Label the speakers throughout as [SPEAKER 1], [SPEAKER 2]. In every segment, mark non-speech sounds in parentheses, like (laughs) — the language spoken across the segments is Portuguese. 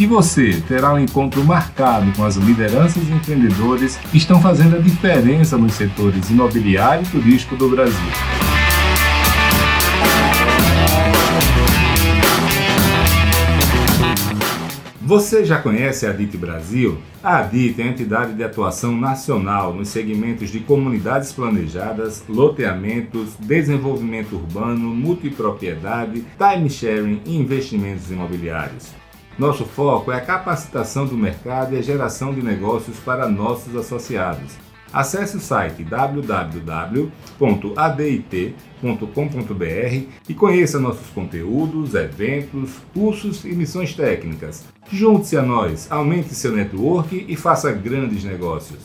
[SPEAKER 1] E você terá um encontro marcado com as lideranças e empreendedores que estão fazendo a diferença nos setores imobiliário e turístico do Brasil. Você já conhece a DIT Brasil? A DIT é a entidade de atuação nacional nos segmentos de comunidades planejadas, loteamentos, desenvolvimento urbano, multipropriedade, time sharing e investimentos imobiliários. Nosso foco é a capacitação do mercado e a geração de negócios para nossos associados. Acesse o site www.adit.com.br e conheça nossos conteúdos, eventos, cursos e missões técnicas. Junte-se a nós, aumente seu network e faça grandes negócios.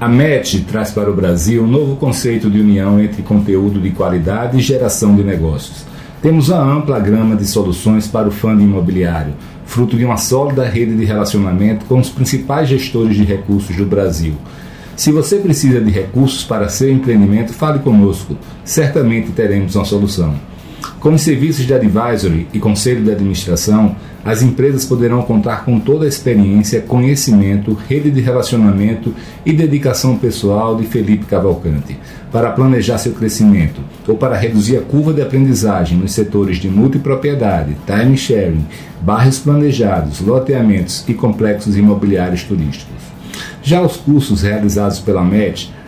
[SPEAKER 1] A MET traz para o Brasil um novo conceito de união entre conteúdo de qualidade e geração de negócios. Temos uma ampla gama de soluções para o fundo imobiliário, fruto de uma sólida rede de relacionamento com os principais gestores de recursos do Brasil. Se você precisa de recursos para seu empreendimento, fale conosco. Certamente teremos uma solução. Com os serviços de advisory e conselho de administração, as empresas poderão contar com toda a experiência, conhecimento, rede de relacionamento e dedicação pessoal de Felipe Cavalcante para planejar seu crescimento ou para reduzir a curva de aprendizagem nos setores de multipropriedade, time sharing, bairros planejados, loteamentos e complexos imobiliários turísticos. Já os cursos realizados pela MET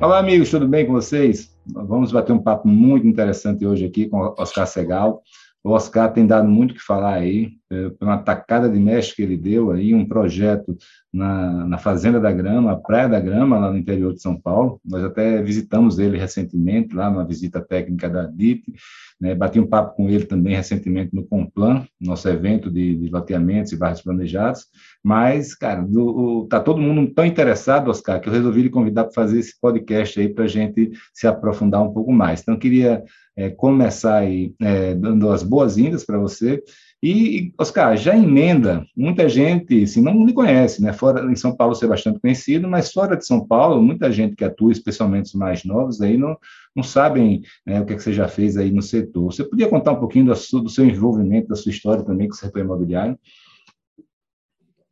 [SPEAKER 1] Olá, amigos, tudo bem com vocês? Vamos bater um papo muito interessante hoje aqui com o Oscar Segal. O Oscar tem dado muito o que falar aí, é, uma tacada de mestre que ele deu aí, um projeto na, na Fazenda da Grama, Praia da Grama, lá no interior de São Paulo. Nós até visitamos ele recentemente, lá numa visita técnica da DIT, né? bati um papo com ele também recentemente no Complan, nosso evento de, de loteamentos e bairros planejados. Mas, cara, do, tá todo mundo tão interessado, Oscar, que eu resolvi lhe convidar para fazer esse podcast aí para a gente se aprofundar um pouco mais. Então, queria é, começar aí é, dando as boas-vindas para você. E, Oscar, já emenda, muita gente assim, não me conhece, né? Fora em São Paulo ser bastante conhecido, mas fora de São Paulo, muita gente que atua, especialmente os mais novos, aí não, não sabem né, o que, é que você já fez aí no setor. Você podia contar um pouquinho do, do seu envolvimento, da sua história também com o setor imobiliário?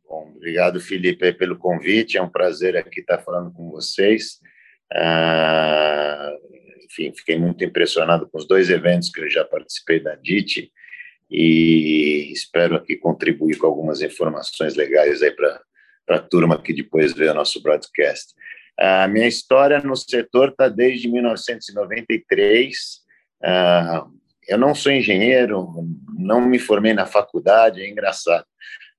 [SPEAKER 2] Bom, obrigado, Felipe, pelo convite. É um prazer aqui estar falando com vocês. Ah, enfim, fiquei muito impressionado com os dois eventos que eu já participei da DIT e espero aqui contribuir com algumas informações legais aí para a turma que depois vê o nosso broadcast. A minha história no setor está desde 1993. Uh, eu não sou engenheiro, não me formei na faculdade, é engraçado,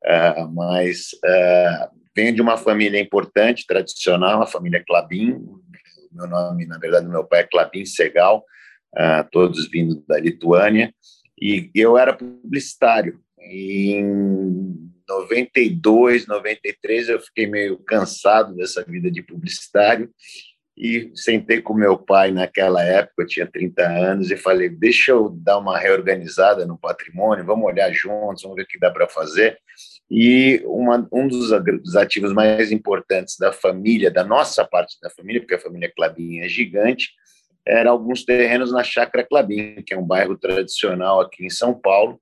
[SPEAKER 2] uh, mas uh, venho de uma família importante, tradicional, a família Clabin, meu nome, na verdade, meu pai é Clabin Segal, todos vindo da Lituânia, e eu era publicitário. E em 92, 93, eu fiquei meio cansado dessa vida de publicitário e sentei com meu pai naquela época, eu tinha 30 anos, e falei: deixa eu dar uma reorganizada no patrimônio, vamos olhar juntos, vamos ver o que dá para fazer. E uma, um dos, ativos mais importantes da família, da nossa parte da família, porque a família Clabin é gigante, eram alguns terrenos na Chácara Clabin, que é um bairro tradicional aqui em São Paulo,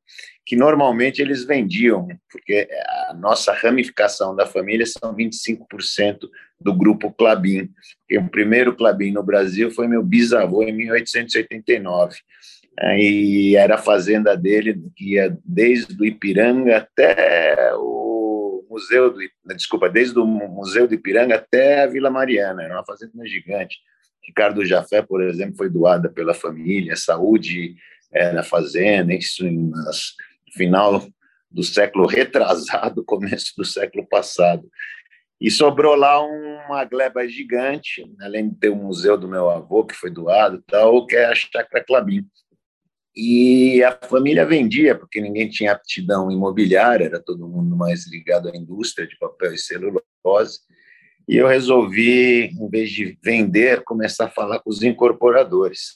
[SPEAKER 2] que normalmente eles vendiam, porque a nossa ramificação da família são 25% do grupo Clabin. o primeiro Clabin no Brasil foi meu bisavô em 1889. E era a fazenda dele que ia desde o Ipiranga até o Museu do desculpa, desde o Museu do Ipiranga até a Vila Mariana, era uma fazenda gigante. Ricardo Jafé, por exemplo, foi doada pela família, saúde é, na fazenda, isso no final do século retrasado, (laughs) começo do século passado. E sobrou lá uma gleba gigante, além de ter o museu do meu avô, que foi doado, tal, que é a Chácara Clabim. E a família vendia, porque ninguém tinha aptidão imobiliária, era todo mundo mais ligado à indústria de papel e celulose. E eu resolvi, em vez de vender, começar a falar com os incorporadores,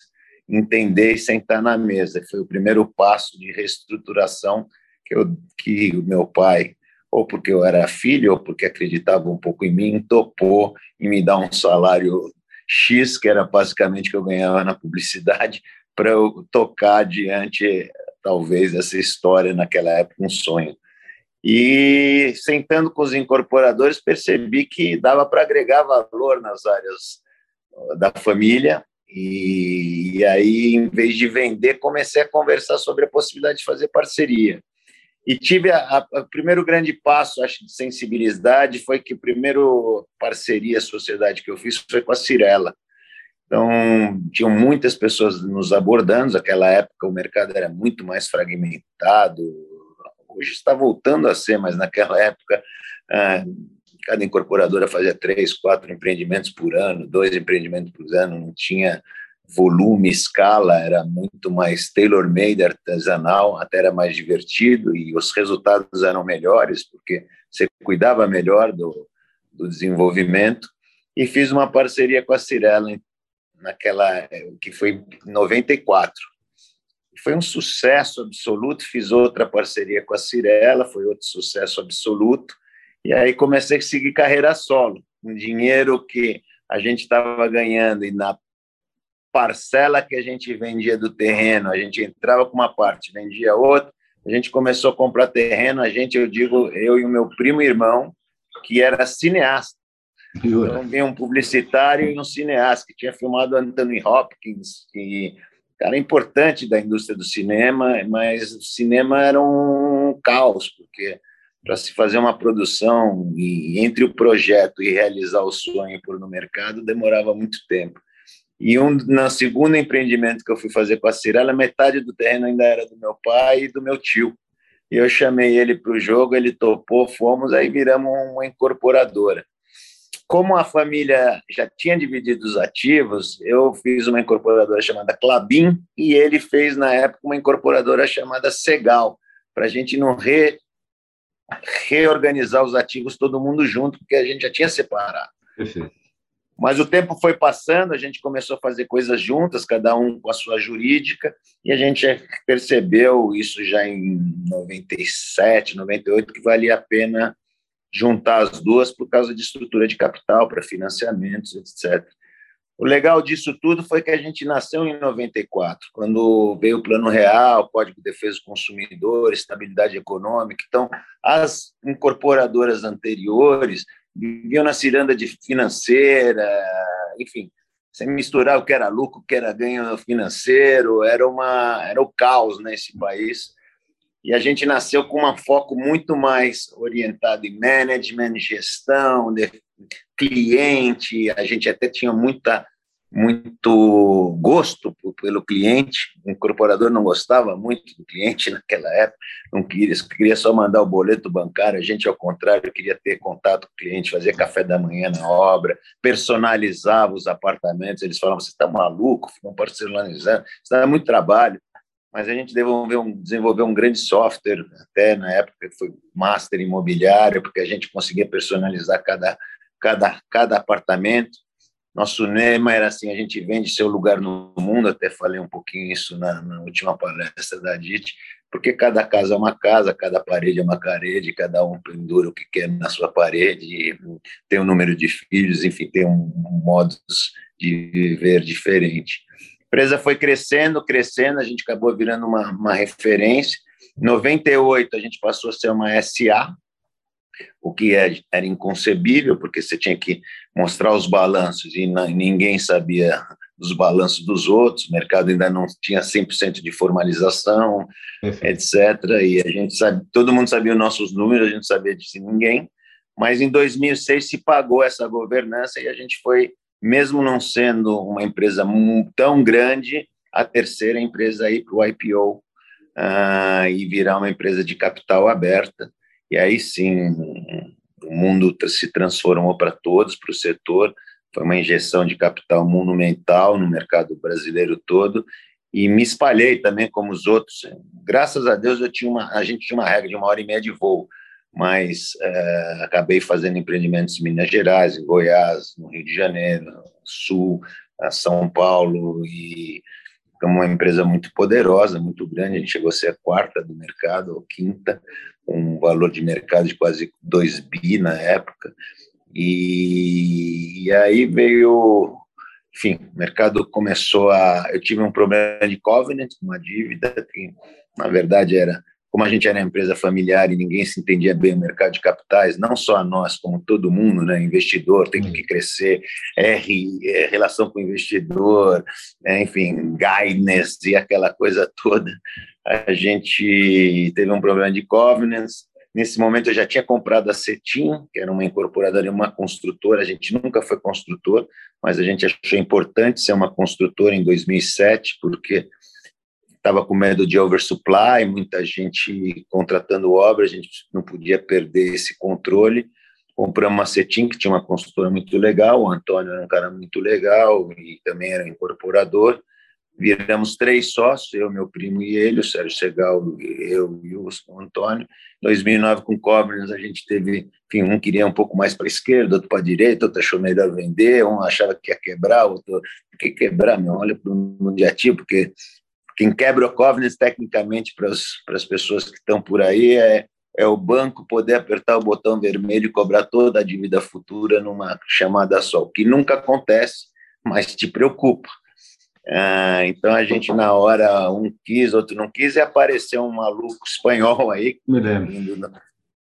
[SPEAKER 2] entender e sentar na mesa. Foi o primeiro passo de reestruturação que, eu, que o meu pai, ou porque eu era filho, ou porque acreditava um pouco em mim, topou em me dar um salário X, que era basicamente que eu ganhava na publicidade, para eu tocar adiante, talvez, essa história naquela época, um sonho. E sentando com os incorporadores, percebi que dava para agregar valor nas áreas da família. E, e, aí, em vez de vender, comecei a conversar sobre a possibilidade de fazer parceria. E tive o primeiro grande passo, acho, de sensibilidade foi que a primeira parceria, sociedade que eu fiz foi com a Cirela. Então, tinham muitas pessoas nos abordando. Naquela época, o mercado era muito mais fragmentado, Hoje está voltando a ser, mas naquela época ah, cada incorporadora fazia três, quatro empreendimentos por ano, dois empreendimentos por ano, não tinha volume, escala, era muito mais tailor-made, artesanal, até era mais divertido e os resultados eram melhores, porque você cuidava melhor do, do desenvolvimento. E fiz uma parceria com a Cirela naquela que foi em 94 foi um sucesso absoluto. Fiz outra parceria com a Cirela, foi outro sucesso absoluto. E aí comecei a seguir carreira solo, um dinheiro que a gente estava ganhando e na parcela que a gente vendia do terreno, a gente entrava com uma parte, vendia outra. A gente começou a comprar terreno, a gente, eu digo, eu e o meu primo irmão, que era cineasta. Então, veio um publicitário e um cineasta que tinha filmado Anthony Hopkins, que cara importante da indústria do cinema, mas o cinema era um caos, porque para se fazer uma produção e entre o projeto e realizar o sonho por no mercado demorava muito tempo. E um no segundo empreendimento que eu fui fazer com a Cirela, metade do terreno ainda era do meu pai e do meu tio. E eu chamei ele para o jogo, ele topou, fomos, aí viramos uma incorporadora como a família já tinha dividido os ativos, eu fiz uma incorporadora chamada Clabin e ele fez, na época, uma incorporadora chamada Segal, para a gente não re, reorganizar os ativos todo mundo junto, porque a gente já tinha separado. Perfeito. Mas o tempo foi passando, a gente começou a fazer coisas juntas, cada um com a sua jurídica, e a gente percebeu isso já em 97, 98, que valia a pena juntar as duas por causa de estrutura de capital, para financiamentos, etc. O legal disso tudo foi que a gente nasceu em 94, quando veio o Plano Real, Código de Defesa do Consumidor, estabilidade econômica. Então, as incorporadoras anteriores viviam na ciranda de financeira, enfim, sem misturar o que era lucro, o que era ganho financeiro, era uma era o caos nesse país e a gente nasceu com um foco muito mais orientado em management, gestão, cliente. A gente até tinha muita muito gosto pelo cliente. O incorporador não gostava muito do cliente (laughs) naquela época, não queria, queria só mandar o boleto bancário. A gente, ao contrário, queria ter contato com o cliente, fazer café da manhã na obra, personalizava os apartamentos. Eles falavam: você está maluco, não personalizando, isso dá muito trabalho mas a gente um, desenvolveu um grande software, até na época que foi master imobiliário, porque a gente conseguia personalizar cada, cada, cada apartamento. Nosso lema era assim: a gente vende seu lugar no mundo. Até falei um pouquinho isso na, na última palestra da DIT, porque cada casa é uma casa, cada parede é uma parede, cada um pendura o que quer na sua parede, tem um número de filhos, enfim, tem um, um modos de viver diferente. A empresa foi crescendo, crescendo, a gente acabou virando uma, uma referência. Em 98, a gente passou a ser uma SA, o que é, era inconcebível, porque você tinha que mostrar os balanços e ninguém sabia dos balanços dos outros, o mercado ainda não tinha 100% de formalização, etc. E a gente sabe, todo mundo sabia os nossos números, a gente sabia de ninguém, mas em 2006 se pagou essa governança e a gente foi, mesmo não sendo uma empresa tão grande, a terceira empresa aí para o IPO uh, ah, e virar uma empresa de capital aberta. E aí sim, o mundo se transformou para todos, para o setor. Foi uma injeção de capital monumental no mercado brasileiro todo e me espalhei também como os outros. Graças a Deus eu tinha uma, a gente tinha uma regra de uma hora e meia de voo, mas é, acabei fazendo empreendimentos em Minas Gerais, em Goiás, no Rio de Janeiro, Sul, São Paulo e é uma empresa muito poderosa, muito grande. A gente chegou a ser a quarta do mercado, ou quinta, um valor de mercado de quase 2 bi na época. E, e aí veio, enfim, o mercado começou a. Eu tive um problema de covenant, uma dívida, que na verdade era. Como a gente era uma empresa familiar e ninguém se entendia bem o mercado de capitais, não só a nós, como todo mundo, né? investidor tem que crescer, R, é, relação com o investidor, é, enfim, guidance e aquela coisa toda a gente teve um problema de governance. Nesse momento eu já tinha comprado a Cetim, que era uma incorporadora e uma construtora. A gente nunca foi construtor, mas a gente achou importante ser uma construtora em 2007, porque estava com medo de oversupply, muita gente contratando obra, a gente não podia perder esse controle. Compramos uma Cetim, que tinha uma construtora muito legal, o Antônio era um cara muito legal e também era incorporador viramos três sócios, eu, meu primo e ele, o Sérgio Segal, eu e o Antônio. Em 2009, com Covenants, a gente teve, enfim, um queria um pouco mais para a esquerda, outro para a direita, outro achou melhor vender, um achava que ia quebrar, outro, que quebrar, meu, olha para o mundiativo, porque quem quebra o Covenants, tecnicamente, para as pessoas que estão por aí, é, é o banco poder apertar o botão vermelho e cobrar toda a dívida futura numa chamada só, o que nunca acontece, mas te preocupa. Ah, então a gente, na hora, um quis, outro não quis, e apareceu um maluco espanhol aí,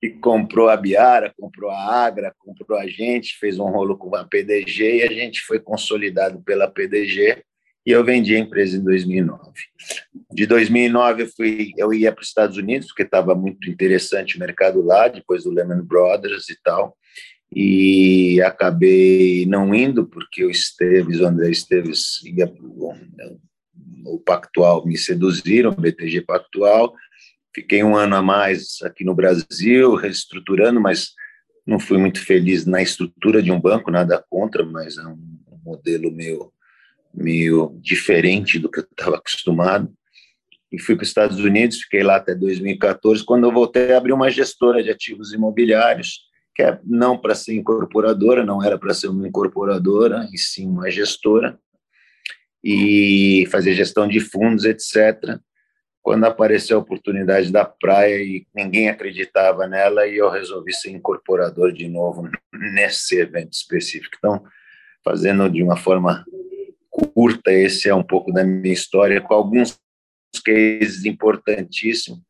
[SPEAKER 2] que comprou a Biara, comprou a Agra, comprou a gente, fez um rolo com a PDG e a gente foi consolidado pela PDG e eu vendi a empresa em 2009. De 2009 eu fui, eu ia para os Estados Unidos porque estava muito interessante o mercado lá, depois do Lehman Brothers e tal e acabei não indo porque o Esteves, o André Esteves ia o Pactual me seduziram, o BTG Pactual. Fiquei um ano a mais aqui no Brasil, reestruturando, mas não fui muito feliz na estrutura de um banco, nada contra, mas é um modelo meio, meio diferente do que eu estava acostumado. E fui para os Estados Unidos, fiquei lá até 2014. Quando eu voltei, abri uma gestora de ativos imobiliários que é não para ser incorporadora, não era para ser uma incorporadora, e sim uma gestora, e fazer gestão de fundos, etc. Quando apareceu a oportunidade da praia e ninguém acreditava nela, e eu resolvi ser incorporador de novo nesse evento específico. Então, fazendo de uma forma curta, esse é um pouco da minha história, com alguns cases importantíssimos.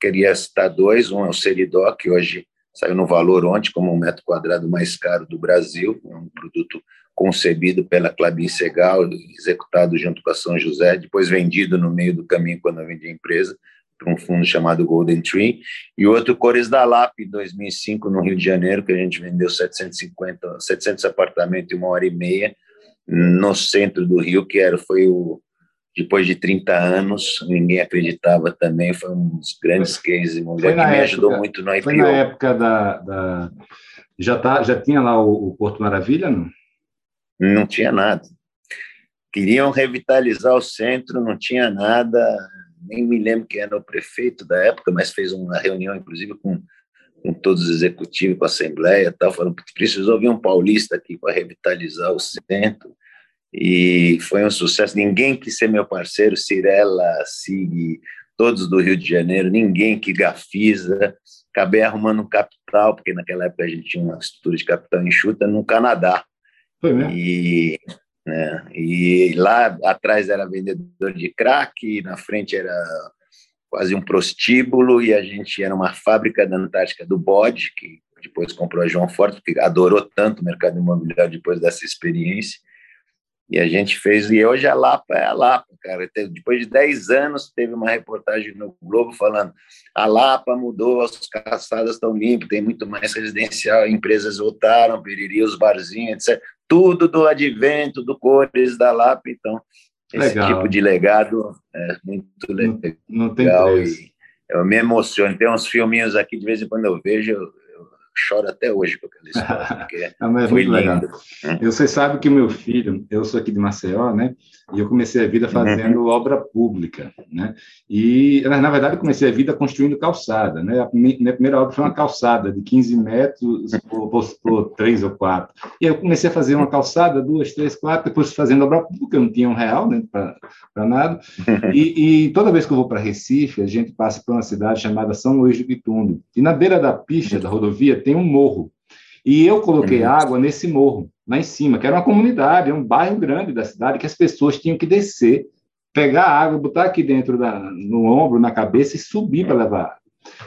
[SPEAKER 2] Queria citar dois, um é o Seridoc, que hoje saiu no valor ontem como um metro quadrado mais caro do Brasil, um produto concebido pela Clabin Segal, executado junto com a São José, depois vendido no meio do caminho quando eu vendi a empresa, para um fundo chamado Golden Tree, e outro Cores da Lap, em 2005, no Rio de Janeiro, que a gente vendeu 750, 700 apartamentos em uma hora e meia, no centro do Rio, que era, foi o, depois de 30 anos, ninguém acreditava também, foi um dos grandes cases imobiliários que me ajudou muito no IPO.
[SPEAKER 1] Foi na época da... da... Já, tá, já tinha lá o, o, Porto Maravilha, não?
[SPEAKER 2] Não tinha nada. Queriam revitalizar o centro, não tinha nada, nem me lembro quem era o prefeito da época, mas fez uma reunião, inclusive, com com todos os executivos, com a Assembleia, tal, falando que precisou vir um paulista aqui para revitalizar o centro, e foi um sucesso. Ninguém quis ser meu parceiro, Cirela, Sig, todos do Rio de Janeiro, ninguém que Gafisa. Acabei arrumando um capital, porque naquela época a gente tinha uma estrutura de capital enxuta no Canadá. Foi mesmo? E, né, e lá atrás era vendedor de crack, na frente era quase um prostíbulo, e a gente era uma fábrica da Antártica do bode, que depois comprou a João Forte, porque adorou tanto o mercado imobiliário depois dessa experiência. E a gente fez, e hoje a Lapa é a Lapa, cara. Depois de 10 anos, teve uma reportagem no Globo falando: a Lapa mudou, as caçadas estão limpas, tem muito mais residencial, empresas voltaram, periri, os barzinhos, etc. Tudo do advento, do cores da Lapa. Então, esse legal. tipo de legado é muito legal. Não, não tem preço. E eu me emociono. Tem uns filminhos aqui, de vez em quando eu vejo, choro até hoje com aquela história, (laughs) porque Não, é foi lindo. Legal.
[SPEAKER 1] Você sabe que o meu filho, eu sou aqui de Maceió, né? E eu comecei a vida fazendo uhum. obra pública, né? E, na verdade, comecei a vida construindo calçada, né? A minha primeira obra foi uma calçada de 15 metros por, por, por 3 ou 4. E eu comecei a fazer uma calçada, duas, três, quatro, depois fazendo obra pública, eu não tinha um real, né? Para nada. (laughs) E, e, toda vez que eu vou para Recife, a gente passa por uma cidade chamada São Luís de Quitundo. E na beira da pista da rodovia tem um morro. E eu coloquei uhum. água nesse morro, lá em cima, que era uma comunidade, um bairro grande da cidade, que as pessoas tinham que descer, pegar água, botar aqui dentro da, no ombro, na cabeça e subir para levar água.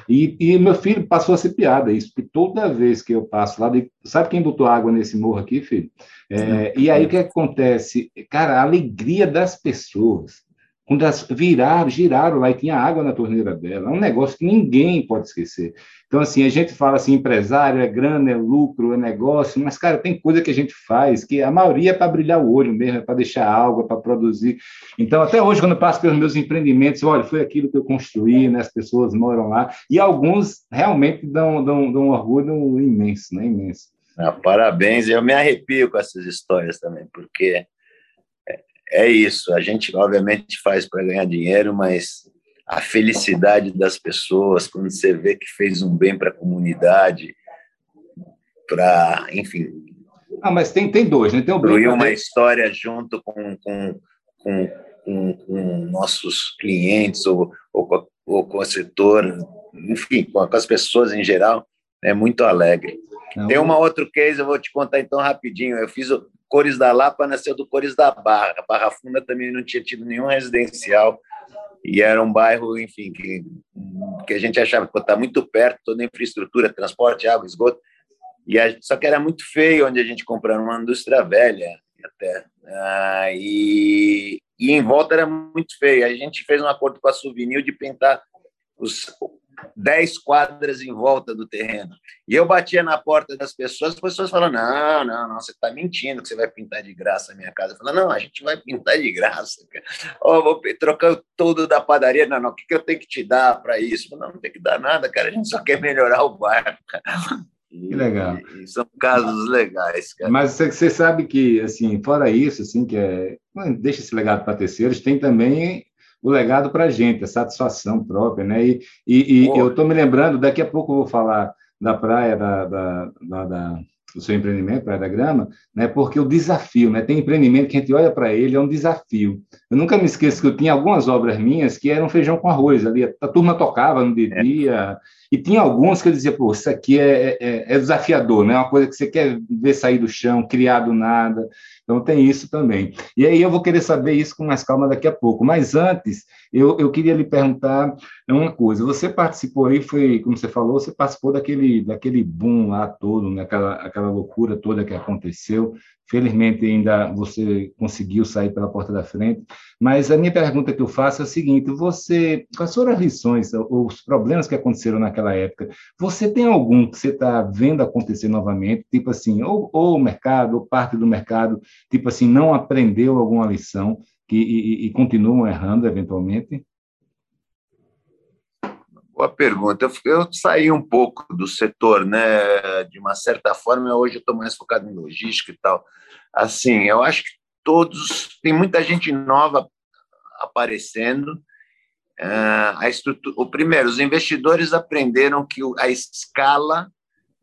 [SPEAKER 1] E, e, meu filho passou a ser piada isso, porque toda vez que eu passo lá, sabe quem botou água nesse morro aqui, filho? É, e aí o que acontece? Cara, a alegria das pessoas quando elas viraram, giraram lá e tinha água na torneira dela. É um negócio que ninguém pode esquecer. Então, assim, a gente fala assim, empresário, é grana, é lucro, é negócio, mas, cara, tem coisa que a gente faz que a maioria é para brilhar o olho mesmo, é para deixar algo, é para produzir. Então, até hoje, quando eu passo pelos meus empreendimentos, olha, foi aquilo que eu construí, né? as pessoas moram lá, e alguns realmente dão, dão, dão um orgulho imenso, né? Imenso.
[SPEAKER 2] Ah, parabéns, eu me arrepio com essas histórias também, porque é isso. A gente, obviamente, faz para ganhar dinheiro, mas a felicidade das pessoas, quando você vê que fez um bem para a comunidade, para, enfim.
[SPEAKER 1] Ah, mas tem, tem dois, né? Tem
[SPEAKER 2] o bem uma história junto com, com, com, com, com nossos clientes ou, ou, ou, com o setor, enfim, com, as pessoas em geral, é muito alegre. Não. Tem uma outro case, eu vou te contar então rapidinho. Eu fiz o, Cores da Lapa nasceu do Cores da Barra. Barra Funda também não tinha tido nenhum residencial e era um bairro, enfim, que, que a gente achava que está muito perto, toda a infraestrutura, transporte, água, esgoto, e a, só que era muito feio onde a gente comprou, uma indústria velha até, ah, e, e em volta era muito feio. A gente fez um acordo com a Souvenir de pintar os, 10 quadras em volta do terreno. E eu batia na porta das pessoas, as pessoas falam: não, não, não, você está mentindo que você vai pintar de graça a minha casa. Eu falo, não, a gente vai pintar de graça. Oh, vou trocar tudo da padaria. Não, não, o que, eu tenho que te dar para isso? Falo, não, não tem que dar nada, cara, a gente só quer melhorar o bairro.
[SPEAKER 1] Que legal.
[SPEAKER 2] E, são casos legais, cara.
[SPEAKER 1] Mas você sabe que, assim, fora isso, assim, que é. Deixa esse legado para terceiros, tem também o legado para a gente, a satisfação própria, né? E, e, e eu estou me lembrando, daqui a pouco eu vou falar da praia da, da, da, da do seu empreendimento, Praia da Grama, né? Porque o desafio, né? Tem empreendimento que a gente olha para ele, é um desafio. Eu nunca me esqueço que eu tinha algumas obras minhas que eram feijão com arroz ali, a turma tocava, não bebia, é. e tinha alguns que eu dizia, pô, isso aqui é, é, é desafiador, né? É uma coisa que você quer ver sair do chão, criar do nada. Então, tem isso também. E aí eu vou querer saber isso com mais calma daqui a pouco. Mas antes, eu, eu queria lhe perguntar uma coisa. Você participou aí, foi, como você falou, você participou daquele, daquele boom lá todo, né? aquela, aquela loucura toda que aconteceu. Felizmente, ainda você conseguiu sair pela porta da frente. Mas a minha pergunta que eu faço é a seguinte: você, quais foram as lições, os problemas que aconteceram naquela época? Você tem algum que você está vendo acontecer novamente, tipo assim, ou, ou o mercado, ou parte do mercado, tipo assim, não aprendeu alguma lição que, e, e continuam errando eventualmente?
[SPEAKER 2] Boa pergunta. Eu, saí um pouco do setor, né? De uma certa forma, hoje eu estou mais focado em logística e tal. Assim, eu acho que todos tem muita gente nova aparecendo Uh, a estrutura, o primeiro, os investidores aprenderam que a escala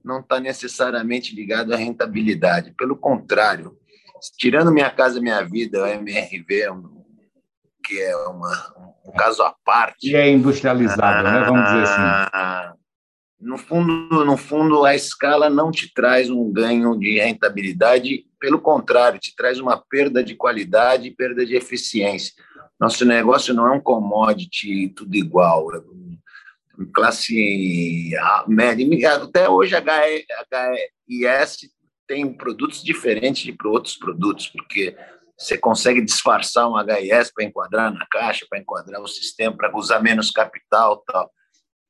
[SPEAKER 2] não está necessariamente ligada à rentabilidade. Pelo contrário, tirando Minha Casa Minha Vida, o MRV, que é uma, um caso à parte.
[SPEAKER 1] E é industrializado, né? Vamos dizer assim. Ah,
[SPEAKER 2] no fundo, no fundo, a escala não te traz um ganho de rentabilidade, pelo contrário, te traz uma perda de qualidade e perda de eficiência. Nosso negócio não é um commodity tudo igual, é classe média. Até hoje a HIS tem produtos diferentes de outros produtos, porque você consegue disfarçar um HIS para enquadrar na caixa, para enquadrar o sistema, para usar menos capital, tal,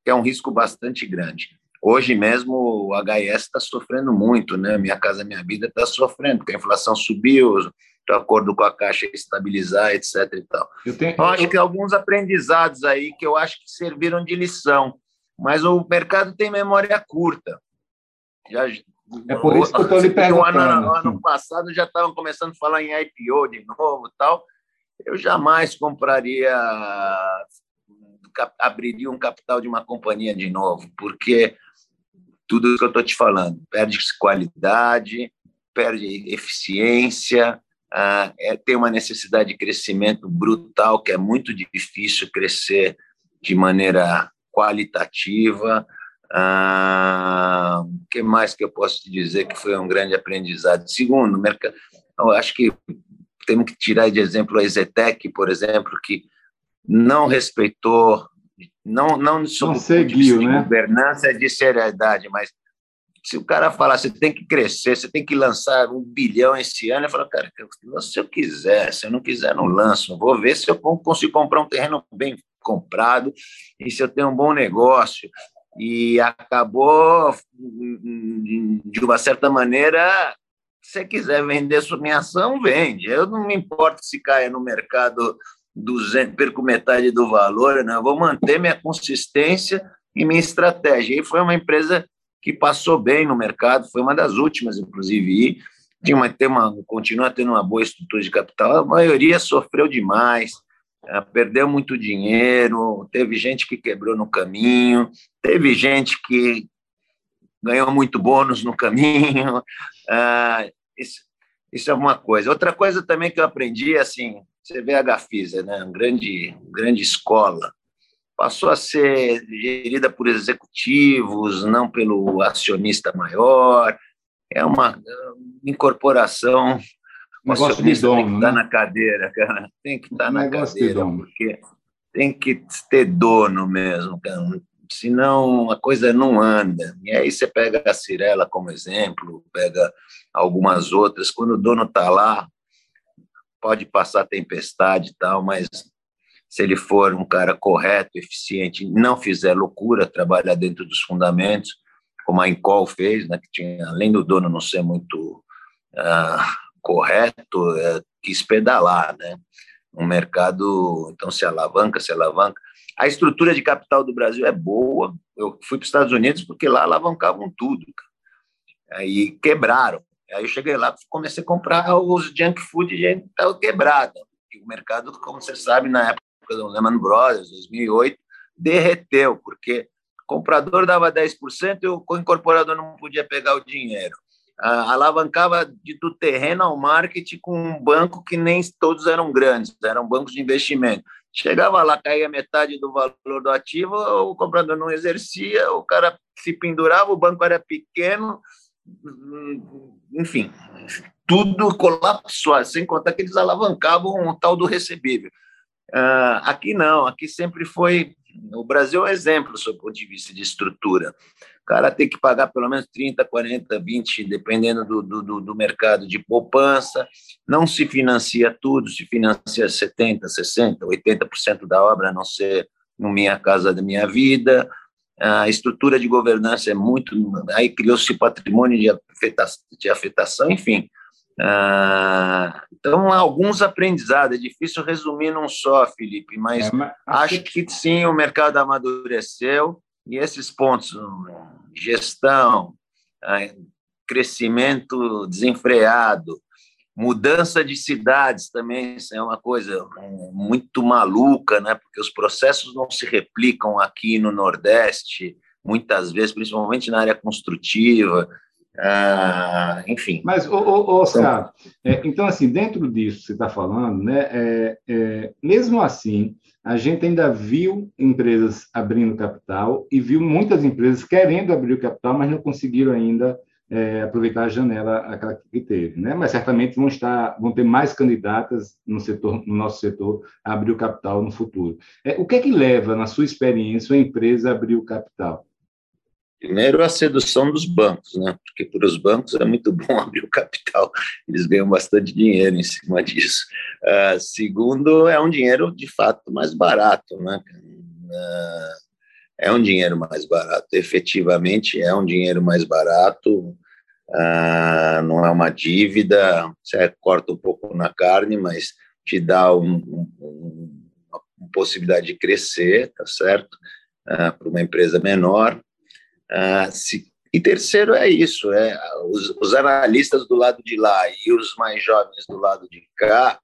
[SPEAKER 2] que é um risco bastante grande. Hoje mesmo o HIS está sofrendo muito, né? Minha Casa Minha Vida está sofrendo, porque a inflação subiu, de acordo com a Caixa estabilizar, etc. E tal. Eu, tenho... então, acho que alguns aprendizados aí que eu acho que serviram de lição, mas o mercado tem memória curta.
[SPEAKER 1] Já, é por isso que eu estou lhe perguntando.
[SPEAKER 2] Ano, ano passado já estavam começando a falar em IPO de novo tal. Eu jamais compraria, abriria um capital de uma companhia de novo, porque tudo que eu estou te falando, perde qualidade, perde eficiência, ah, é, tem uma necessidade de crescimento brutal, que é muito difícil crescer de maneira qualitativa. O ah, que mais que eu posso te dizer que foi um grande aprendizado? Segundo, eu acho que temos que tirar de exemplo a Ezetec, por exemplo, que não respeitou, não, não,
[SPEAKER 1] não seguiu,
[SPEAKER 2] de
[SPEAKER 1] né?
[SPEAKER 2] governança de seriedade, mas se o cara falar, você tem que crescer, você tem que lançar um bilhão esse ano, eu falo, cara, se eu quiser, se eu não quiser, não lanço. Vou ver se eu consigo comprar um terreno bem comprado e se eu tenho um bom negócio. E acabou, de uma certa maneira, se quiser vender sua minha ação, vende. Eu não me importo se caia no mercado 200, perco metade do valor, não. Eu vou manter minha consistência e minha estratégia. E foi uma empresa que passou bem no mercado, foi uma das últimas, inclusive, e tinha uma, tem uma, continua tendo uma boa estrutura de capital. A maioria sofreu demais, perdeu muito dinheiro, teve gente que quebrou no caminho, teve gente que ganhou muito bônus no caminho. Ah, (laughs) isso, isso é uma coisa. Outra coisa também que eu aprendi, assim, você vê a Gafisa, né, uma grande, grande escola, passou a ser gerida por executivos, não pelo acionista maior. É uma incorporação.
[SPEAKER 1] O acionista dono,
[SPEAKER 2] tem que
[SPEAKER 1] né?
[SPEAKER 2] estar na cadeira, cara. Tem que estar na cadeira, porque tem que ter dono mesmo, cara. Senão a coisa não anda. E aí você pega a Cirela como exemplo, pega algumas outras. Quando o dono está lá, pode passar tempestade e tal, mas se ele for um cara correto, eficiente, não fizer loucura, trabalhar dentro dos fundamentos, como a Incol fez, né, que tinha, além do dono não ser muito uh, correto, é, quis pedalar, né? Um mercado, então, se alavanca, se alavanca. A estrutura de capital do Brasil é boa. Eu fui para os Estados Unidos porque lá alavancavam tudo. Aí quebraram. Aí eu cheguei lá comecei a comprar os junk food e estava quebrada. O mercado, como você sabe, na época do Lehman Brothers, 2008, derreteu, porque o comprador dava 10% e o incorporador não podia pegar o dinheiro. Ah, alavancava de, do terreno ao marketing com um banco que nem todos eram grandes, eram bancos de investimento. Chegava lá, caía metade do valor do ativo, o comprador não exercia, o cara se pendurava, o banco era pequeno, enfim, tudo colapsou, sem contar que eles alavancavam o tal do recebível. Uh, aqui não, aqui sempre foi. O Brasil é um exemplo, do ponto de vista de estrutura. O cara tem que pagar pelo menos 30, 40, 20, dependendo do, do, do mercado de poupança. Não se financia tudo, se financia 70, 60, 80% da obra, a não ser no Minha Casa da Minha Vida. A estrutura de governança é muito. Aí criou-se patrimônio de afetação, de afetação enfim. Ah, então, alguns aprendizados, é difícil resumir num só, Felipe, mas, é, mas acho que... que sim, o mercado amadureceu e esses pontos, gestão, crescimento desenfreado, Mudança de cidades também é uma coisa muito maluca, né? porque os processos não se replicam aqui no Nordeste, muitas vezes, principalmente na área construtiva. Ah, enfim.
[SPEAKER 1] Mas, ô, ô, Oscar, então, é, então, assim, dentro disso que você está falando, né, é, é, mesmo assim, a gente ainda viu empresas abrindo capital e viu muitas empresas querendo abrir o capital, mas não conseguiram ainda é, aproveitar a janela aquela que teve, né? Mas certamente vão estar, vão ter mais candidatas no setor, no nosso setor, a abrir o capital no futuro. É, o que é que leva, na sua experiência, a empresa a abrir o capital?
[SPEAKER 2] Primeiro, a sedução dos bancos, né? Porque para os bancos é muito bom (laughs) abrir o capital, eles ganham bastante dinheiro em cima disso. Uh, segundo, é um dinheiro de fato mais barato, né? Uh, é um dinheiro mais barato, efetivamente é um dinheiro mais barato ah, não é uma dívida, você corta um pouco na carne, mas te dá um, um, uma possibilidade de crescer, tá certo? Para uma empresa menor. Ah, se, e terceiro é isso, é os, os, analistas do lado de lá e os mais jovens do lado de cá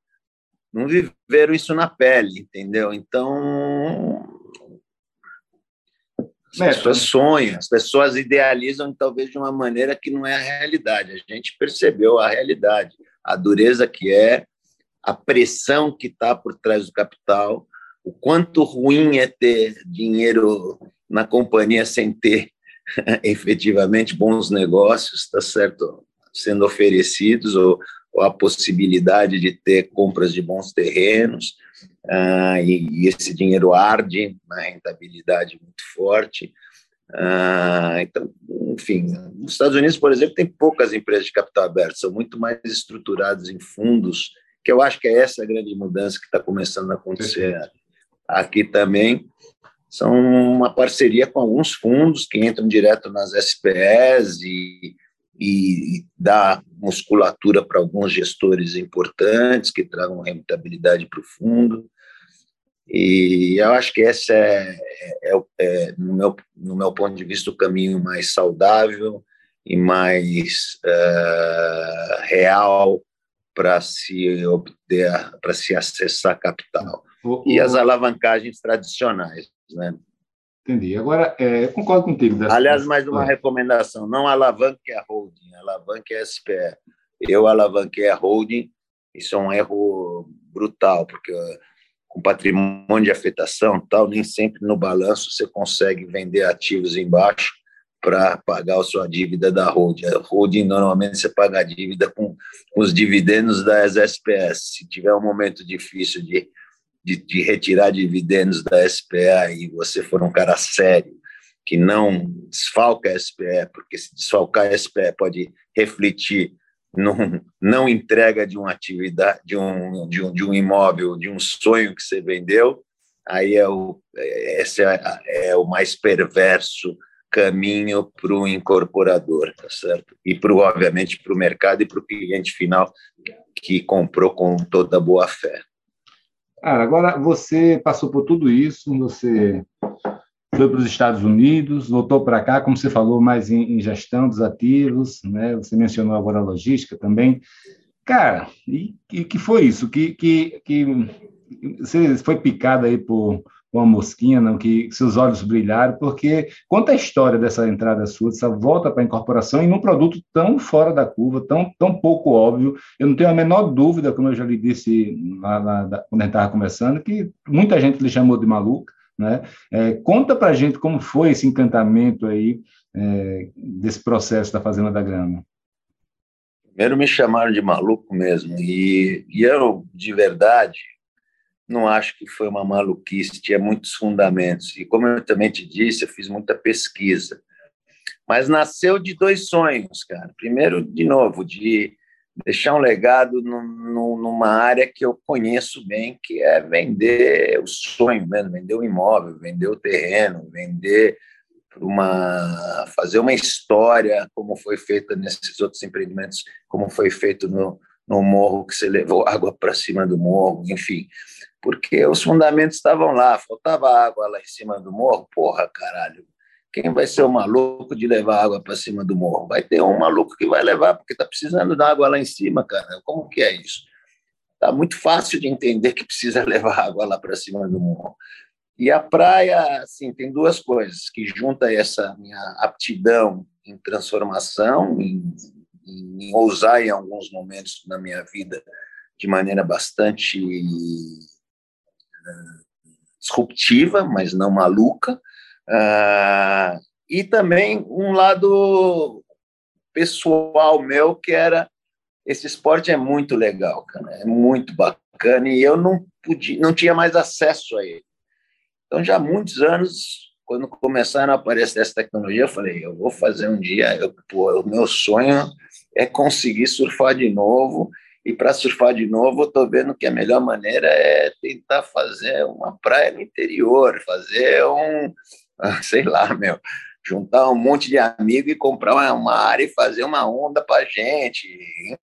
[SPEAKER 2] não viveram isso na pele, entendeu? Então as pessoas sonham, as pessoas idealizam talvez de uma maneira que não é a realidade. A gente percebeu a realidade, a dureza que é, a pressão que está por trás do capital, o quanto ruim é ter dinheiro na companhia sem ter (laughs) efetivamente bons negócios, está certo, sendo oferecidos ou, ou, a possibilidade de ter compras de bons terrenos ah, e, e, esse dinheiro arde na rentabilidade muito forte. Ah, então, enfim, nos Estados Unidos, por exemplo, tem poucas empresas de capital aberto, são muito mais estruturados em fundos, que eu acho que é essa a grande mudança que está começando a acontecer aqui também. São uma parceria com alguns fundos que entram direto nas SPEs e, e dá musculatura para alguns gestores importantes que tragam rentabilidade para o fundo. E eu acho que esse é, é, é, no, meu, no meu ponto de vista, o caminho mais saudável e mais uh, real para se obter, para se acessar capital. O, e as alavancagens tradicionais, né?
[SPEAKER 1] Entendi. Agora, é, eu concordo contigo.
[SPEAKER 2] Aliás, mais uma recomendação: não alavanque a holding, alavanque a SPE. Eu alavanquei a holding, isso é um erro brutal, porque com patrimônio de afetação tal, nem sempre no balanço você consegue vender ativos embaixo para pagar a sua dívida da holding. A holding, normalmente, você paga a dívida com, com os dividendos das SPS. Se tiver um momento difícil de, de, de retirar dividendos da SPA e você for um cara sério, que não desfalca a SPE, porque se desfalcar a SPE pode refletir não, não entrega de uma atividade, de um, de, um, de um imóvel, de um sonho que você vendeu, aí é o, esse é, é o mais perverso caminho para o incorporador, tá certo? E, pro, obviamente, para o mercado e para o cliente final que comprou com toda boa fé.
[SPEAKER 1] Cara, agora você passou por tudo isso, você foi para os Estados Unidos, voltou para cá, como você falou, mais em, em, gestão dos ativos, né? Você mencionou agora a logística também. Cara, e, e que foi isso? Que, que, que você foi picado aí por uma mosquinha, não? Que seus olhos brilharam, porque conta a história dessa entrada sua, dessa volta para a incorporação em um produto tão fora da curva, tão, tão pouco óbvio. Eu não tenho a menor dúvida, como eu já lhe disse lá, lá quando a gente estava conversando, que muita gente lhe chamou de maluca né? É, conta para a gente como foi esse encantamento aí é, desse processo da Fazenda da Grama.
[SPEAKER 2] Primeiro me chamaram de maluco mesmo, e, e eu, de verdade, não acho que foi uma maluquice, tinha muitos fundamentos. E como eu também te disse, eu fiz muita pesquisa. Mas nasceu de dois sonhos, cara. Primeiro, de novo, de deixar um legado no, no, numa área que eu conheço bem, que é vender o sonho mesmo, vender o imóvel, vender o terreno, vender uma fazer uma história como foi feita nesses outros empreendimentos, como foi feito no, no morro que você levou água para cima do morro, enfim, porque os fundamentos estavam lá, faltava água lá em cima do morro, porra, caralho. quem vai ser o maluco de levar água para cima do morro? Vai ter um maluco que vai levar, porque está precisando da água lá em cima, cara. Como que é isso? Está muito fácil de entender que precisa (laughs) levar água lá para cima do morro. E a praia, assim, tem duas coisas que junta essa minha aptidão em transformação, em, em ousar em alguns momentos na minha vida de maneira bastante uh, disruptiva, mas não maluca, uh, e também um lado pessoal meu que era esse esporte é muito legal, cara, é muito bacana e eu não podia, não tinha mais acesso a ele. Então já há muitos anos, quando começaram a aparecer essa tecnologia, eu falei, eu vou fazer um dia, eu, pô, o meu sonho é conseguir surfar de novo e para surfar de novo, eu estou vendo que a melhor maneira é tentar fazer uma praia no interior, fazer um, (laughs) sei lá, meu, juntar um monte de amigo e comprar uma, área e fazer uma onda para gente.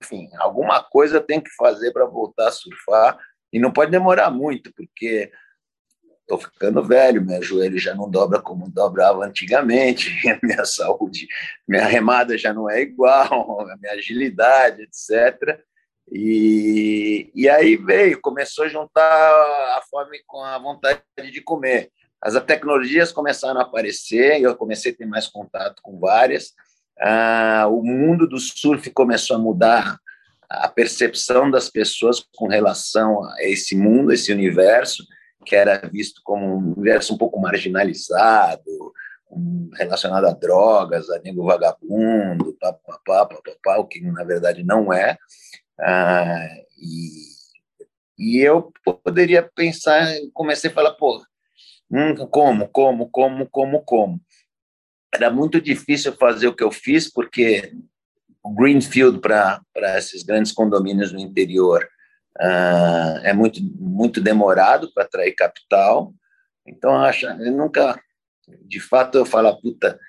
[SPEAKER 2] Enfim, alguma coisa tem que fazer para voltar a surfar e não pode demorar muito, porque estou ficando velho, meu joelho já não dobra como dobrava antigamente, (laughs) minha saúde, minha remada já não é igual, (laughs) a minha agilidade, etc. E, e aí veio, começou a juntar a fome com a vontade de comer. As tecnologias começaram a aparecer, eu comecei a ter mais contato com várias. Ah, o mundo do surf começou a mudar a percepção das pessoas com relação a esse mundo, esse universo, que era visto como um universo um pouco marginalizado, relacionado a drogas, a nego vagabundo, papapá, papapá, o que na verdade não é. Ah, e, e eu poderia pensar, comecei a falar, pô, hum, como, como, como, como, como. Era muito difícil fazer o que eu fiz, porque o Greenfield para esses grandes condomínios no interior ah, é muito, muito demorado para atrair capital. Então, acho, eu nunca, de fato, eu falo, puta,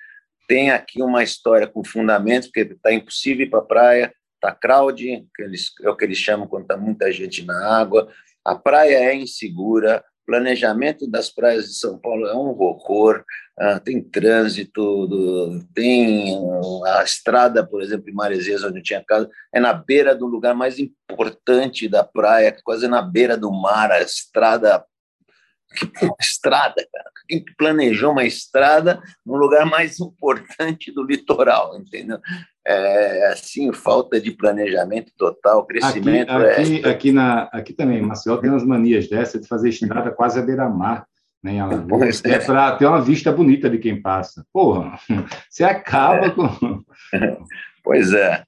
[SPEAKER 2] tem aqui uma história com fundamentos, porque está impossível ir para a praia, Está crowd, que eles, é o que eles chamam quando está muita gente na água. A praia é insegura, planejamento das praias de São Paulo é um horror, ah, tem trânsito, tem a estrada, por exemplo, em Maresias, onde tinha casa, é na beira do lugar mais importante da praia, quase na beira do mar, a estrada (laughs) estrada, cara. Quem planejou uma estrada no lugar mais importante do litoral, entendeu? É, assim, falta de planejamento total, crescimento.
[SPEAKER 1] Aqui, aqui, é... aqui, na, aqui também, Maceió tem umas manias dessa de fazer estrada quase à beira-mar. Né, é, é para ter uma vista bonita de quem passa. Porra, (laughs) você acaba é. com. (laughs)
[SPEAKER 2] Pois é.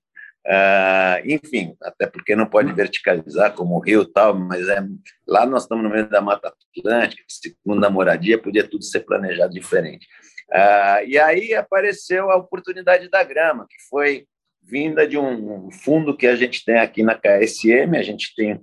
[SPEAKER 2] Uh, enfim, até porque não pode verticalizar como o Rio tal, mas é, lá nós estamos no meio da Mata Atlântica, segunda moradia, podia tudo ser planejado diferente. Uh, e aí apareceu a oportunidade da grama, que foi vinda de um fundo que a gente tem aqui na KSM, a gente tem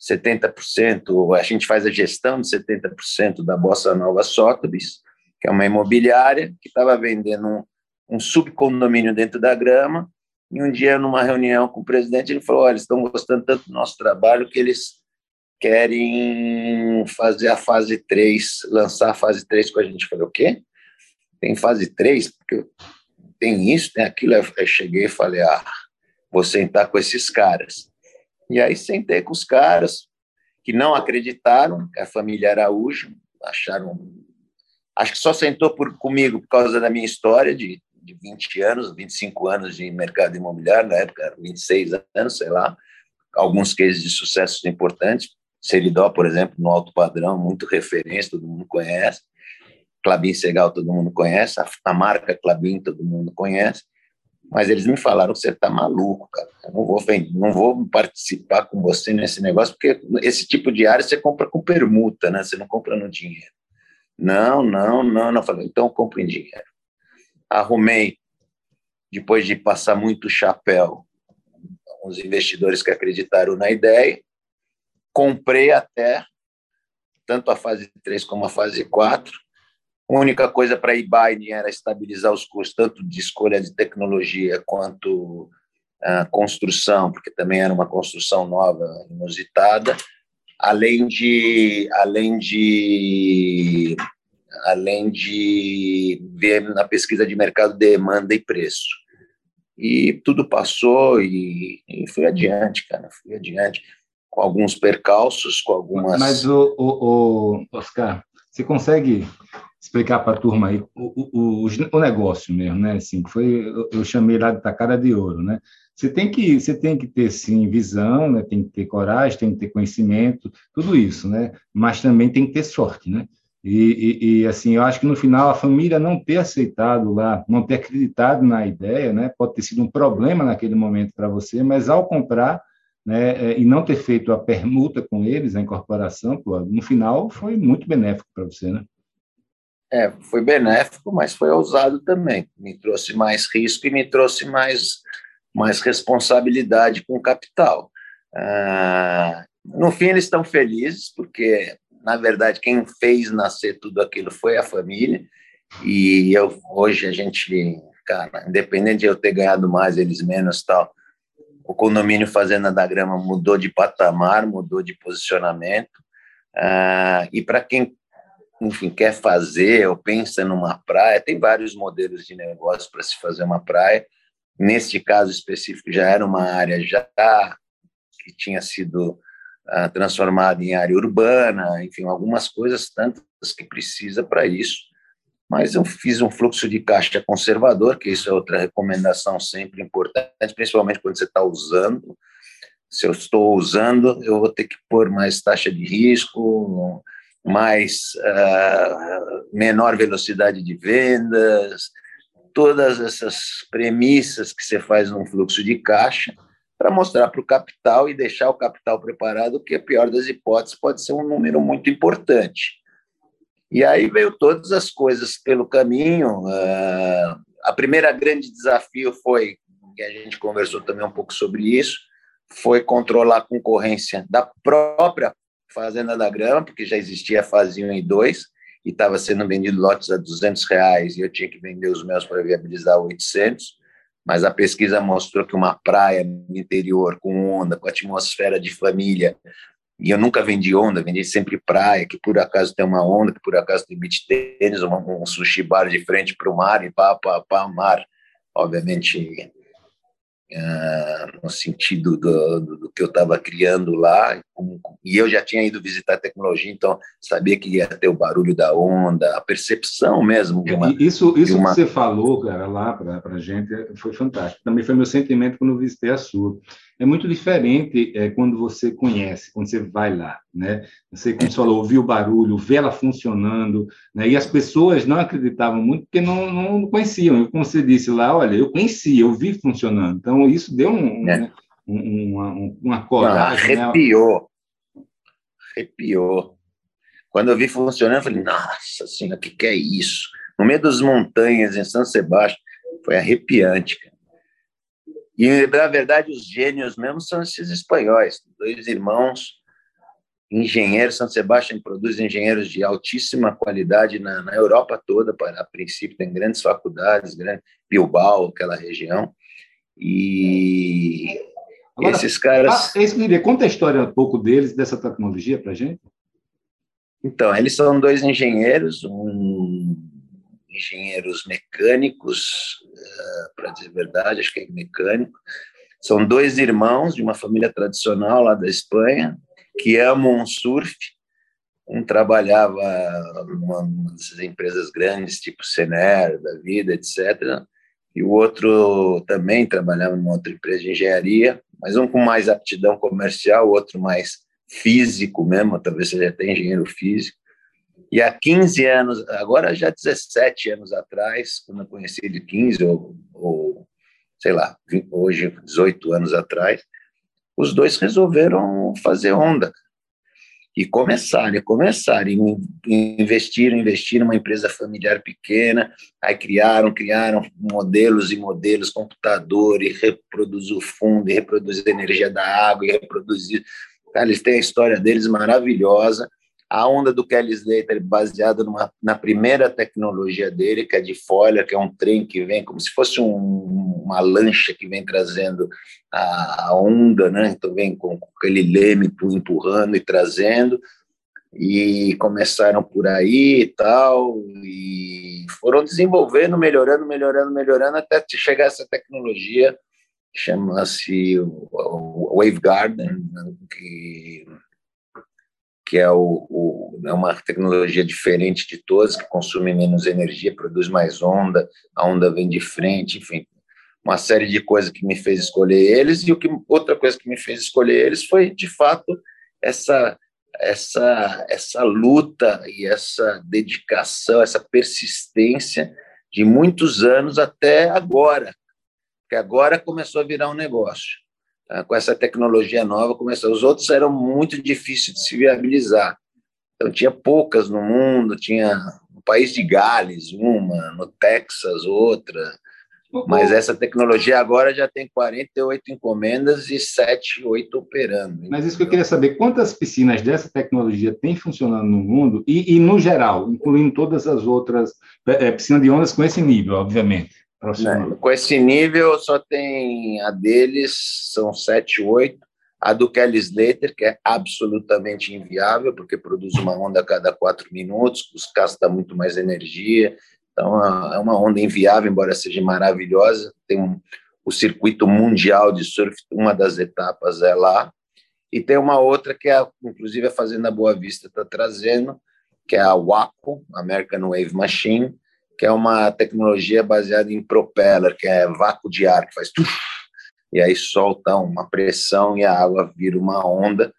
[SPEAKER 2] 70%, a gente faz a gestão de 70% da Bossa Nova Sotheby's, que é uma imobiliária que estava vendendo um, um subcondomínio dentro da grama, e um dia, numa reunião com o presidente, ele falou: olha, eles estão gostando tanto do nosso trabalho que eles querem fazer a fase 3, lançar a fase 3 com a gente. Eu falei: o quê? Tem fase 3? Porque tem isso, tem aquilo. Eu cheguei e falei: ah, vou sentar com esses caras. E aí sentei com os caras que não acreditaram, a família Araújo, acharam. Acho que só sentou por, comigo por causa da minha história de de 20 anos, 25 anos de mercado imobiliário, na época 26 anos, sei lá, alguns cases de sucessos importantes, Seridó, por exemplo, no alto padrão, muito referência, todo mundo conhece, Clabin Segal, todo mundo conhece, a, a marca Clabin, todo mundo conhece, mas eles me falaram que você está maluco, cara, eu não vou, não vou participar com você nesse negócio, porque esse tipo de área você compra com permuta, né? você não compra no dinheiro. Não, não, não, não. Falei, então compra em dinheiro arrumei, depois de passar muito chapéu, os investidores que acreditaram na ideia, comprei até tanto a fase 3 como a fase 4. A única coisa para ir Biden era estabilizar os custos, tanto de escolha de tecnologia quanto a construção, porque também era uma construção nova, inusitada, além de, além de além de ver na pesquisa de mercado demanda e preço. E tudo passou e, e fui adiante, cara, fui adiante, com alguns percalços, com algumas...
[SPEAKER 1] Mas, o, o, o Oscar, você consegue explicar para a turma aí o, o, o, negócio mesmo, né? Assim, foi, eu, chamei lá de tacada de ouro, né? Você tem que, você tem que ter sim visão, né? Tem que ter coragem, tem que ter conhecimento, tudo isso, né? Mas também tem que ter sorte, né? E, e, e, assim, eu acho que no final a família não ter aceitado lá, não ter acreditado na ideia, né? Pode ter sido um problema naquele momento para você, mas ao comprar, né? É, e não ter feito a permuta com eles, a incorporação, pô, no final foi muito benéfico para você, né?
[SPEAKER 2] É, foi benéfico, mas foi ousado também. Me trouxe mais risco e me trouxe mais, mais responsabilidade com o capital. Ah, no fim, eles estão felizes, porque, na verdade, quem fez nascer tudo aquilo foi a família. E eu, hoje a gente, cara, independente de eu ter ganhado mais, eles menos tal, o condomínio Fazenda da Grama mudou de patamar, mudou de posicionamento. Ah, e para quem enfim, quer fazer ou pensa numa praia, tem vários modelos de negócio para se fazer uma praia. Neste caso específico, já era uma área já que tinha sido uh, transformada em área urbana, enfim, algumas coisas tantas que precisa para isso. Mas eu fiz um fluxo de caixa conservador, que isso é outra recomendação sempre importante, principalmente quando você está usando. Se eu estou usando, eu vou ter que pôr mais taxa de risco, mais uh, menor velocidade de vendas, todas essas premissas que você faz num fluxo de caixa para mostrar para o capital e deixar o capital preparado, que a pior das hipóteses pode ser um número muito importante. E aí veio todas as coisas pelo caminho. Uh, a primeira grande desafio foi, que a gente conversou também um pouco sobre isso, foi controlar a concorrência da própria Fazenda da Grama, porque já existia a fase 1 e 2, e estava sendo vendido lotes a 200 reais, e eu tinha que vender os meus para viabilizar 800, mas a pesquisa mostrou que uma praia no interior, com onda, com atmosfera de família, e eu nunca vendi onda, vendi sempre praia, que por acaso tem uma onda, que por acaso tem beach tênis, um, um sushi bar de frente para o mar, e pá, pá, pá, mar, obviamente uh, no sentido do, do, do que eu estava criando lá, e eu já tinha ido visitar a tecnologia, então sabia que ia ter o barulho da onda, a percepção mesmo de uma.
[SPEAKER 1] Isso, isso
[SPEAKER 2] uma...
[SPEAKER 1] que você falou, cara, lá para a gente foi fantástico. Também foi meu sentimento quando visitei a sua é muito diferente é, quando você conhece, quando você vai lá, né? Você, como você falou, ouvir o barulho, ver ela funcionando, né? E as pessoas não acreditavam muito porque não, não conheciam. Eu, como você disse lá, olha, eu conheci, eu vi funcionando. Então, isso deu um, é. né? um, uma, uma coragem.
[SPEAKER 2] Não, arrepiou. Né? Arrepiou. Quando eu vi funcionando, eu falei, nossa senhora, o que, que é isso? No meio das montanhas, em São Sebastião, foi arrepiante, cara. E, na verdade, os gênios mesmo são esses espanhóis, dois irmãos engenheiros. São Sebastião produz engenheiros de altíssima qualidade na, na Europa toda, para, a princípio, tem grandes faculdades, grande, Bilbao, aquela região. E Agora, esses caras.
[SPEAKER 1] Ah, conta a história um pouco deles, dessa tecnologia, para a gente.
[SPEAKER 2] Então, eles são dois engenheiros, um engenheiros mecânicos, para dizer a verdade, acho que é mecânico. São dois irmãos de uma família tradicional lá da Espanha que amam surf. Um trabalhava em dessas empresas grandes, tipo Sener, da vida, etc. E o outro também trabalhava numa outra empresa de engenharia, mas um com mais aptidão comercial, o outro mais físico mesmo, talvez seja até engenheiro físico. E há 15 anos, agora já 17 anos atrás, quando eu conheci ele, 15 ou, ou sei lá, hoje 18 anos atrás, os dois resolveram fazer onda. E começarem, começarem, investiram, investiram numa empresa familiar pequena, aí criaram, criaram modelos e modelos, computador, e reproduzir o fundo, e reproduzir a energia da água, e reproduzir... Cara, eles têm a história deles maravilhosa, a onda do Kelly Slater, baseada numa, na primeira tecnologia dele, que é de foiler, que é um trem que vem como se fosse um, uma lancha que vem trazendo a, a onda, né? Então vem com, com aquele leme empurrando e trazendo. e começaram por aí e tal, e foram desenvolvendo, melhorando, melhorando, melhorando, até chegar essa tecnologia, chama-se Wave Garden, que, que é, o, o, é uma tecnologia diferente de todas, que consome menos energia, produz mais onda, a onda vem de frente, enfim, uma série de coisas que me fez escolher eles, e o que, outra coisa que me fez escolher eles foi, de fato, essa essa, essa luta e essa dedicação, essa persistência de muitos anos até agora, que agora começou a virar um negócio. Tá? Com essa tecnologia nova, começou. Os outros eram muito difíceis de se viabilizar. Então, tinha poucas no mundo, tinha no país de Gales uma, no Texas outra, mas essa tecnologia agora já tem 48 encomendas e 7, 8 operando.
[SPEAKER 1] Mas isso que eu queria saber, quantas piscinas dessa tecnologia tem funcionando no mundo e, e no geral, incluindo todas as outras é, piscinas de ondas com esse nível, obviamente?
[SPEAKER 2] Não, com esse nível só tem a deles, são 7, 8. A do Kelly Slater, que é absolutamente inviável, porque produz uma onda a cada quatro minutos, gasta muito mais energia, então, é uma onda inviável, embora seja maravilhosa. Tem um, o circuito mundial de surf, uma das etapas é lá. E tem uma outra que, é, inclusive, a Fazenda Boa Vista está trazendo, que é a WACO, American Wave Machine, que é uma tecnologia baseada em propeller, que é vácuo de ar, que faz... E aí solta uma pressão e a água vira uma onda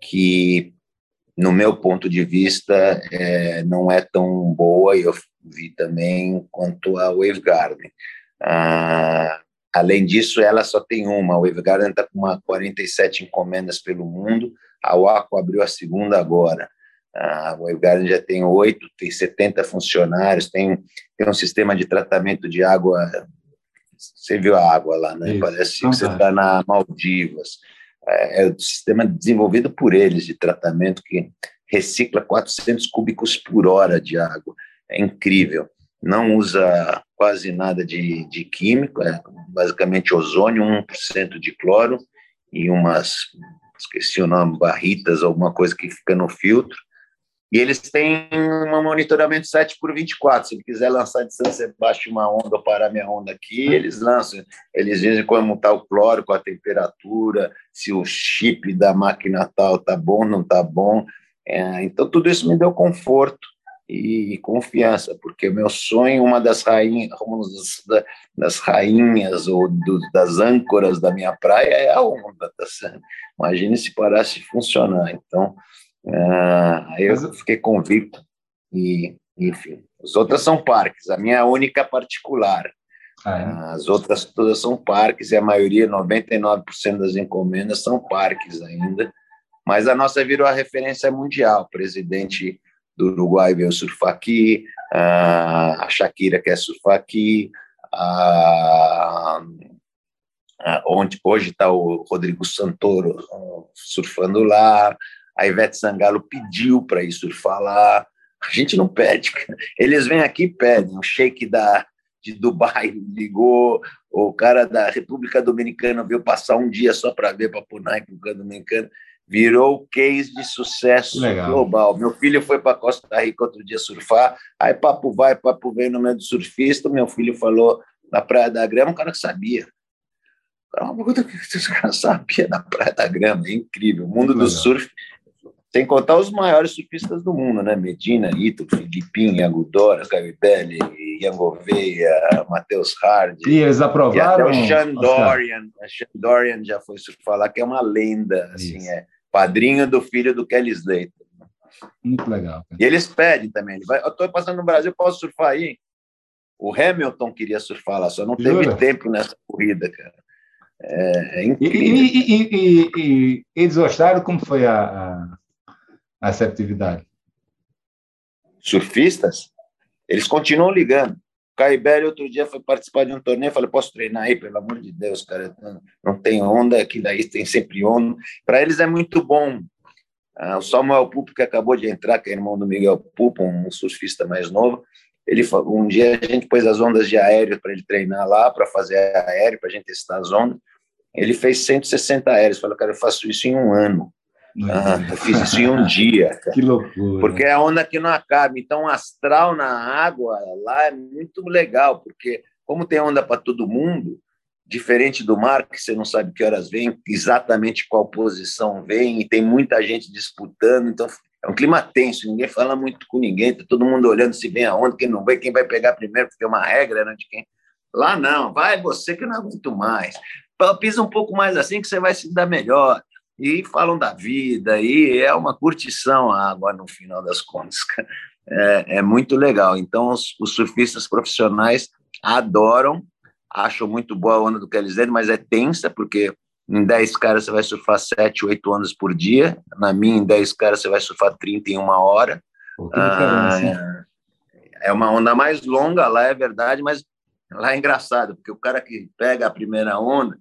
[SPEAKER 2] que, no meu ponto de vista, é, não é tão boa, e eu vi também quanto a Wave Garden. Ah, além disso, ela só tem uma. A Wave Garden está com uma 47 encomendas pelo mundo. A Waco abriu a segunda agora. A Wave Garden já tem oito, tem 70 funcionários, tem, tem um sistema de tratamento de água. Você viu a água lá, né? Isso. Parece que você está na Maldivas. É, é um sistema desenvolvido por eles de tratamento que recicla 400 cúbicos por hora de água é incrível. Não usa quase nada de, de químico, é basicamente ozônio, 1% de cloro e umas, esqueci o nome, barritas, alguma coisa que fica no filtro. E eles têm um monitoramento 7 por 24. Se ele quiser lançar de São Sebastião uma onda ou parar minha onda aqui, eles lançam. Eles dizem como está o cloro, com a temperatura, se o chip da máquina tal está bom, não está bom. É, então, tudo isso me deu conforto e confiança, porque meu sonho, uma das rainhas, uma das, das rainhas ou do, das âncoras da minha praia é a onda, tá? Imagine se parasse de funcionar. Então, uh, eu fiquei convicto e, enfim, as outras são parques, a minha é única particular. Ah, é? As outras todas são parques e a maioria, 99% das encomendas são parques ainda. Mas a nossa virou a referência mundial. O presidente do Uruguai veio surfar aqui, a Shakira quer surfar aqui, a, a, onde hoje está o Rodrigo Santoro surfando lá, a Ivete Sangalo pediu para surfar lá, a gente não pede, eles vêm aqui e pedem, o shake da, de Dubai ligou, o cara da República Dominicana veio passar um dia só para ver para a República Dominicana, virou case de sucesso Legal. global. Meu filho foi para Costa Rica outro dia surfar, aí papo vai, papo vem no meio do surfista, meu filho falou na Praia da Grama, um cara que sabia. Uma pergunta que esse cara sabia na Praia da Grama, é incrível. O mundo do surf, sem contar os maiores surfistas do mundo, né? Medina, Ito, Filipinho, Agudora, Caio Belli, Ian Gouveia, Matheus Hardy.
[SPEAKER 1] E eles aprovaram?
[SPEAKER 2] E até o Sean Dorian, Sean Dorian já foi surfar lá, que é uma lenda, assim, Isso. é padrinho do filho do Kelly Slater.
[SPEAKER 1] Muito legal.
[SPEAKER 2] Cara. E eles pedem também. Ele vai, eu estou passando no Brasil, posso surfar aí? O Hamilton queria surfar lá, só não teve Jura? tempo nessa corrida, cara. É, é incrível.
[SPEAKER 1] E, e, e, e, eles gostaram? Como foi a, a, a essa atividade?
[SPEAKER 2] Surfistas? Eles continuam ligando. Caibelli outro dia foi participar de um torneio, falei, posso treinar aí, pelo amor de Deus, cara, não tem onda, aqui daí tem sempre onda. Para eles é muito bom. Ah, o Samuel Pupo, que acabou de entrar, que é irmão do Miguel Pupo, um surfista mais novo, ele um dia a gente pôs as ondas de aéreo para ele treinar lá, para fazer aéreo, para a gente testar as ondas. Ele fez 160 aéreos. Falou, cara, eu faço isso em um ano. Ah, eu fiz isso em um dia.
[SPEAKER 1] que loucura.
[SPEAKER 2] Porque é a onda que não acaba. Então, o astral na água lá é muito legal, porque como tem onda para todo mundo, diferente do mar, que você não sabe que horas vem, exatamente qual posição vem, e tem muita gente disputando, então é um clima tenso, ninguém fala muito com ninguém, tá todo mundo olhando se vem a onda, quem não vem, quem vai pegar primeiro, porque tem uma regra né, de quem. Lá não, vai você que não aguento mais. Pisa um pouco mais assim que você vai se dar melhor e falam da vida, e é uma curtição a água no final das contas. (laughs) É, é muito legal. Então, os, os, surfistas profissionais adoram, acham muito boa a onda do Kelly mas é tensa, porque em 10 caras você vai surfar 7, 8 ondas por dia, na minha, em 10 caras você vai surfar 30 em uma hora. Ah, é uma onda mais longa, lá é verdade, mas lá é engraçado, porque o cara que pega a primeira onda,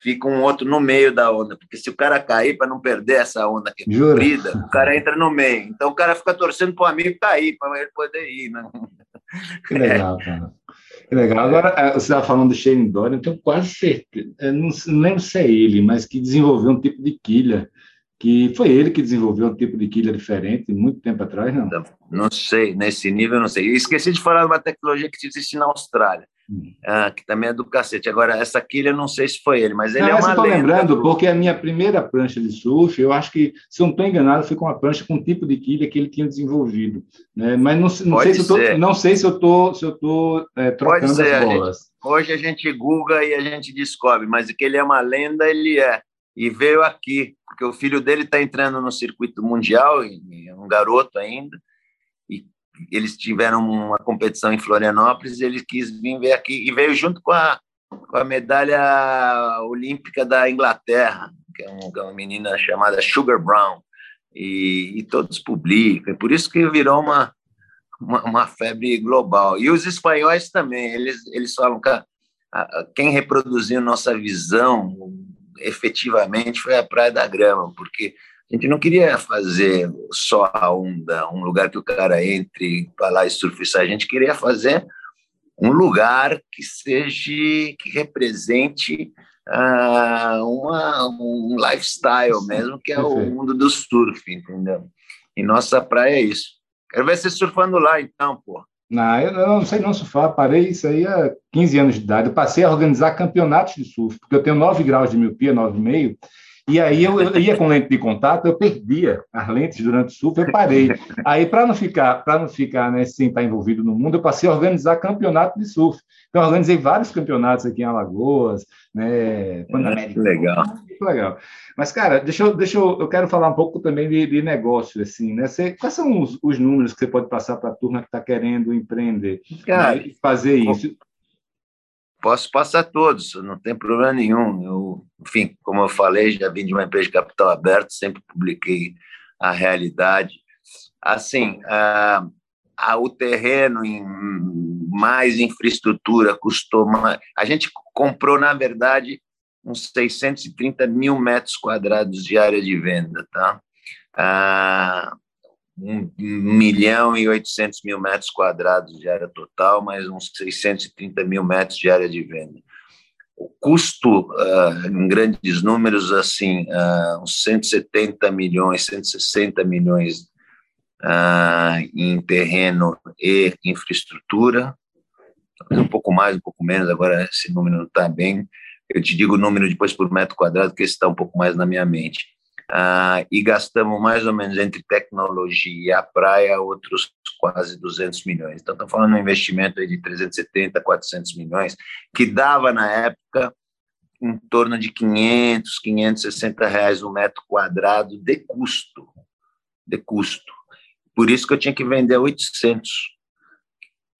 [SPEAKER 2] fica um outro no meio da onda, porque se o cara cair para não perder essa onda que é comprida, o cara entra no meio. Então o cara fica torcendo para o amigo cair, para ele poder ir. Né? (laughs)
[SPEAKER 1] Que legal, cara. Que legal. Agora, é, você estava falando do Shane Dorian, eu tenho quase certeza, não, não lembro se é ele, mas que desenvolveu um tipo de quilha, que foi ele que desenvolveu um tipo de quilha diferente muito tempo atrás, não?
[SPEAKER 2] Não sei, nesse nível eu não sei. Esqueci de falar de uma tecnologia que existe na Austrália ah, que também é do cacete. Agora, essa quilha, não sei se foi ele, mas ele não, é uma
[SPEAKER 1] lenda. lembrando, do... porque a minha primeira prancha de surf, eu acho que, se eu não estou enganado, foi com uma prancha com um tipo de quilha que ele tinha desenvolvido. Né? Mas não, não sei, se tô, não sei se eu estou se eu tô, é, trocando
[SPEAKER 2] ser,
[SPEAKER 1] as bolas.
[SPEAKER 2] A gente, hoje a gente google e a gente descobre, mas que ele é uma lenda, ele é. E veio aqui, porque o filho dele está entrando no circuito mundial, é um garoto ainda, eles tiveram uma competição em Florianópolis, ele quis vir ver aqui e veio junto com a, com a medalha olímpica da Inglaterra, que é, é uma menina chamada Sugar Brown, e, e, todos publicam, por isso que virou uma, uma, uma, febre global. E os espanhóis também, eles, eles falam que quem reproduziu nossa visão efetivamente foi a Praia da Grama, porque a gente não queria fazer só a onda, um lugar que o cara entre para lá e surfar. A gente queria fazer um lugar que seja, que represente uh, uma, um lifestyle mesmo, que é o mundo do surf, entendeu? E nossa praia é isso. Quero ver você surfando lá, então, pô.
[SPEAKER 1] Não, eu não sei não surfar, parei isso aí há 15 anos de idade. Eu passei a organizar campeonatos de surf, porque eu tenho 9 graus de miopia, 9,5, e aí eu, eu, ia com lente de contato, eu perdia as lentes durante o surf, eu parei. Aí, para não ficar, para não ficar né, sem estar envolvido no mundo, eu passei a organizar campeonato de surf. Então, organizei vários campeonatos aqui em Alagoas, né?
[SPEAKER 2] Panamérica. Legal.
[SPEAKER 1] Muito legal. Mas, cara, deixa eu, deixa eu, eu quero falar um pouco também de, de negócio, assim, né? Você, quais são os, os números que você pode passar para a turma que está querendo empreender cara, né, e fazer isso?
[SPEAKER 2] Posso passar todos, não tem problema nenhum. Eu, enfim, como eu falei, já vim de uma empresa de capital aberto, sempre publiquei a realidade. Assim, a, a, o terreno em mais infraestrutura custou mais. A gente comprou, na verdade, uns 630 mil metros quadrados de área de venda, tá? Ah, um milhão e 800 mil metros quadrados de área total, mais uns 630 mil metros de área de venda. O custo, uh, em grandes números, assim, uh, uns 170 milhões, 160 milhões uh, em terreno e infraestrutura, um pouco mais, um pouco menos, agora esse número não está bem. Eu te digo o número depois por metro quadrado, que está um pouco mais na minha mente ah, e gastamos mais ou menos entre tecnologia e a praia outros quase 200 milhões. Então, estamos falando de um investimento de 370, 400 milhões, que dava na época em torno de 500, 560 reais um metro quadrado de custo, de custo. Por isso que eu tinha que vender 800.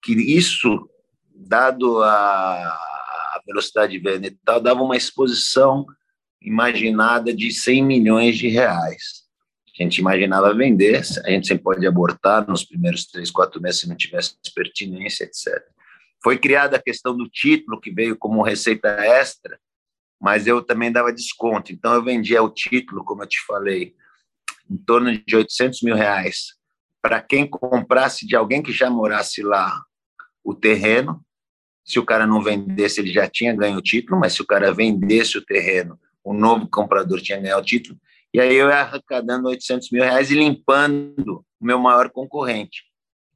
[SPEAKER 2] Que isso, dado a velocidade de venda e tal, dava uma exposição imaginada de 100 milhões de reais. A gente imaginava vender, a gente sempre pode abortar nos primeiros três, quatro meses se não tivesse pertinência, etc. Foi criada a questão do título, que veio como receita extra, mas eu também dava desconto. Então, eu vendia o título, como eu te falei, em torno de 800 mil reais para quem comprasse de alguém que já morasse lá o terreno. Se o cara não vendesse, ele já tinha ganho o título, mas se o cara vendesse o terreno o novo comprador tinha ganhado o título, E aí eu ia arrecadando 800 mil reais e limpando o meu maior concorrente.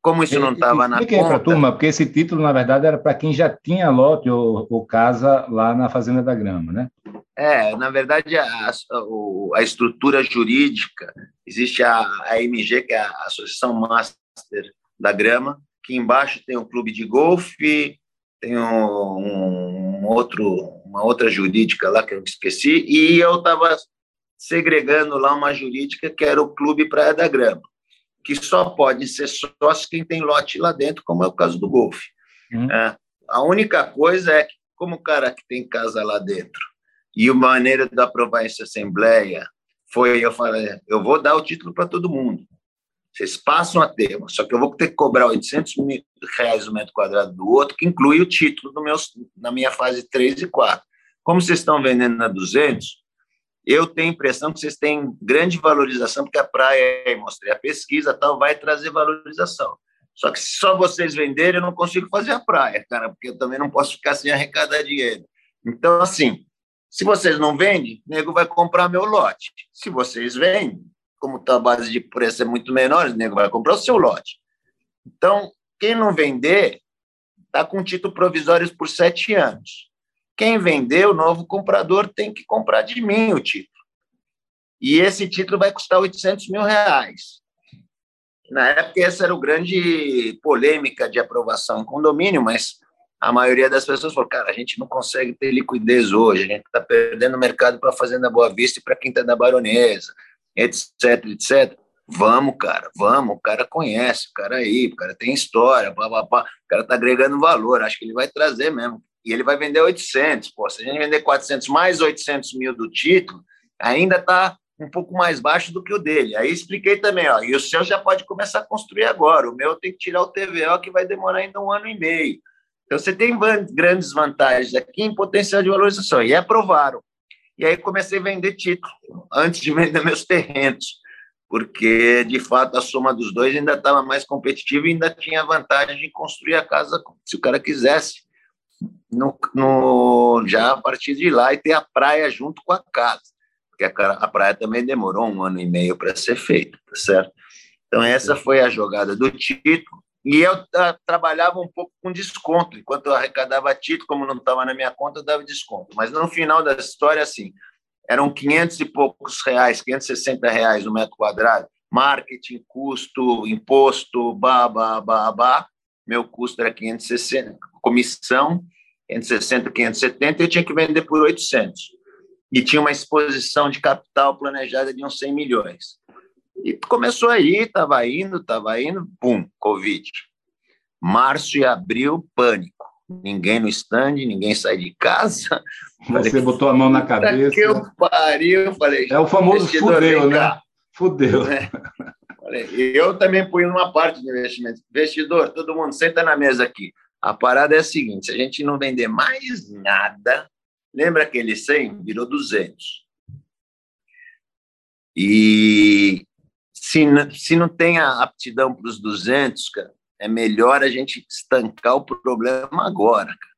[SPEAKER 2] Como isso não estava na conta...
[SPEAKER 1] para a turma, porque esse título, na verdade, era para quem já tinha lote ou, ou, casa lá na Fazenda da Grama, né?
[SPEAKER 2] É, na verdade, a, a, a estrutura jurídica, existe a, a MG, que é a Associação Master da Grama, que embaixo tem um clube de golfe, tem um, um outro, uma outra jurídica lá que eu esqueci, e eu estava segregando lá uma jurídica que era o Clube Praia da Grama, que só pode ser sócio quem tem lote lá dentro, como é o caso do golfe. Uhum. É, a única coisa é que, como o cara que tem casa lá dentro, e a maneira de aprovar essa assembleia foi, eu falei, eu vou dar o título para todo mundo. Vocês passam a ter, só que eu vou ter que cobrar 800 mil reais o metro quadrado do outro, que inclui o título do meu, na minha fase 3 e 4. Como vocês estão vendendo na 200, eu tenho a impressão que vocês têm grande valorização, porque a praia, mostrei a pesquisa, tal, vai trazer valorização. Só que se só vocês venderem, eu não consigo fazer a praia, cara, porque eu também não posso ficar sem arrecadar dinheiro. Então, assim, se vocês não vendem, o nego vai comprar meu lote. Se vocês vendem, como a base de preço é muito menor, o nego vai comprar o seu lote. Então, quem não vender, está com título provisório por sete anos. Quem vender, o novo comprador tem que comprar de mim o título. E esse título vai custar 800 mil reais. Na época, essa era o grande polêmica de aprovação em condomínio, mas a maioria das pessoas falou: cara, a gente não consegue ter liquidez hoje, a gente está perdendo mercado para a Fazenda Boa Vista e para quem está da Baronesa, etc, etc. Vamos, cara, vamos. O cara conhece, o cara aí, o cara tem história, pá, pá, pá. o cara está agregando valor, acho que ele vai trazer mesmo e ele vai vender 800. Pô, se a gente vender 400 mais 800 mil do título, ainda está um pouco mais baixo do que o dele. Aí expliquei também, ó, e o seu já pode começar a construir agora. O meu tem que tirar o TVO, que vai demorar ainda um ano e meio. Então, você tem grandes vantagens aqui em potencial de valorização. E aprovaram. E aí comecei a vender título, antes de vender meus terrenos, porque, de fato, a soma dos dois ainda estava mais competitiva e ainda tinha vantagem de construir a casa se o cara quisesse no, no, já a partir de lá e ter a praia junto com a casa, porque a, a praia também demorou um ano e meio para ser feita, tá certo? Então, essa foi a jogada do título. E eu uh, trabalhava um pouco com desconto. Enquanto eu arrecadava título, como não estava na minha conta, eu dava desconto. Mas no final da história, assim, eram 500 e poucos reais, 560 reais o metro quadrado. Marketing, custo, imposto, bah, bah. Meu custo era 560, comissão 560, 570, eu tinha que vender por 800. E tinha uma exposição de capital planejada de uns 100 milhões. E começou aí, estava indo, estava indo, pum, Covid. Março e abril, pânico. Ninguém no stand, ninguém sai de casa. (laughs)
[SPEAKER 1] Você falei, botou a mão na cabeça.
[SPEAKER 2] Que eu pariu, falei.
[SPEAKER 1] É o famoso fudeu, né? Fudeu. É.
[SPEAKER 2] Eu também fui numa parte de investimento. Investidor, todo mundo senta na mesa aqui. A parada é a seguinte: se a gente não vender mais nada, lembra aquele 100? Virou 200. E se, se não tem a aptidão para os 200, cara, é melhor a gente estancar o problema agora. Cara.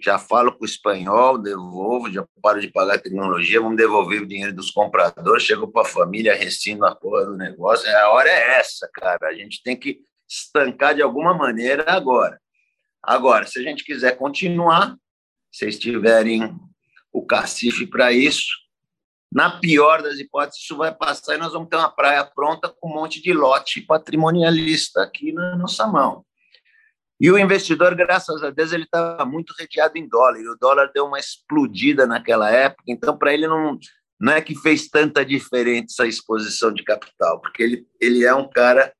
[SPEAKER 2] Já falo com o espanhol, devolvo, já paro de pagar a tecnologia, vamos devolver o dinheiro dos compradores, chegou para a família, rescindo a porra do negócio. A hora é essa, cara. A gente tem que estancar de alguma maneira agora. Agora, se a gente quiser continuar, vocês tiverem o cacife para isso, na pior das hipóteses, isso vai passar e nós vamos ter uma praia pronta com um monte de lote patrimonialista aqui na nossa mão. E o investidor, graças a Deus, ele estava muito reteado em dólar. E o dólar deu uma explodida naquela época, então para ele não, não é que fez tanta diferença a exposição de capital, porque ele, ele é um cara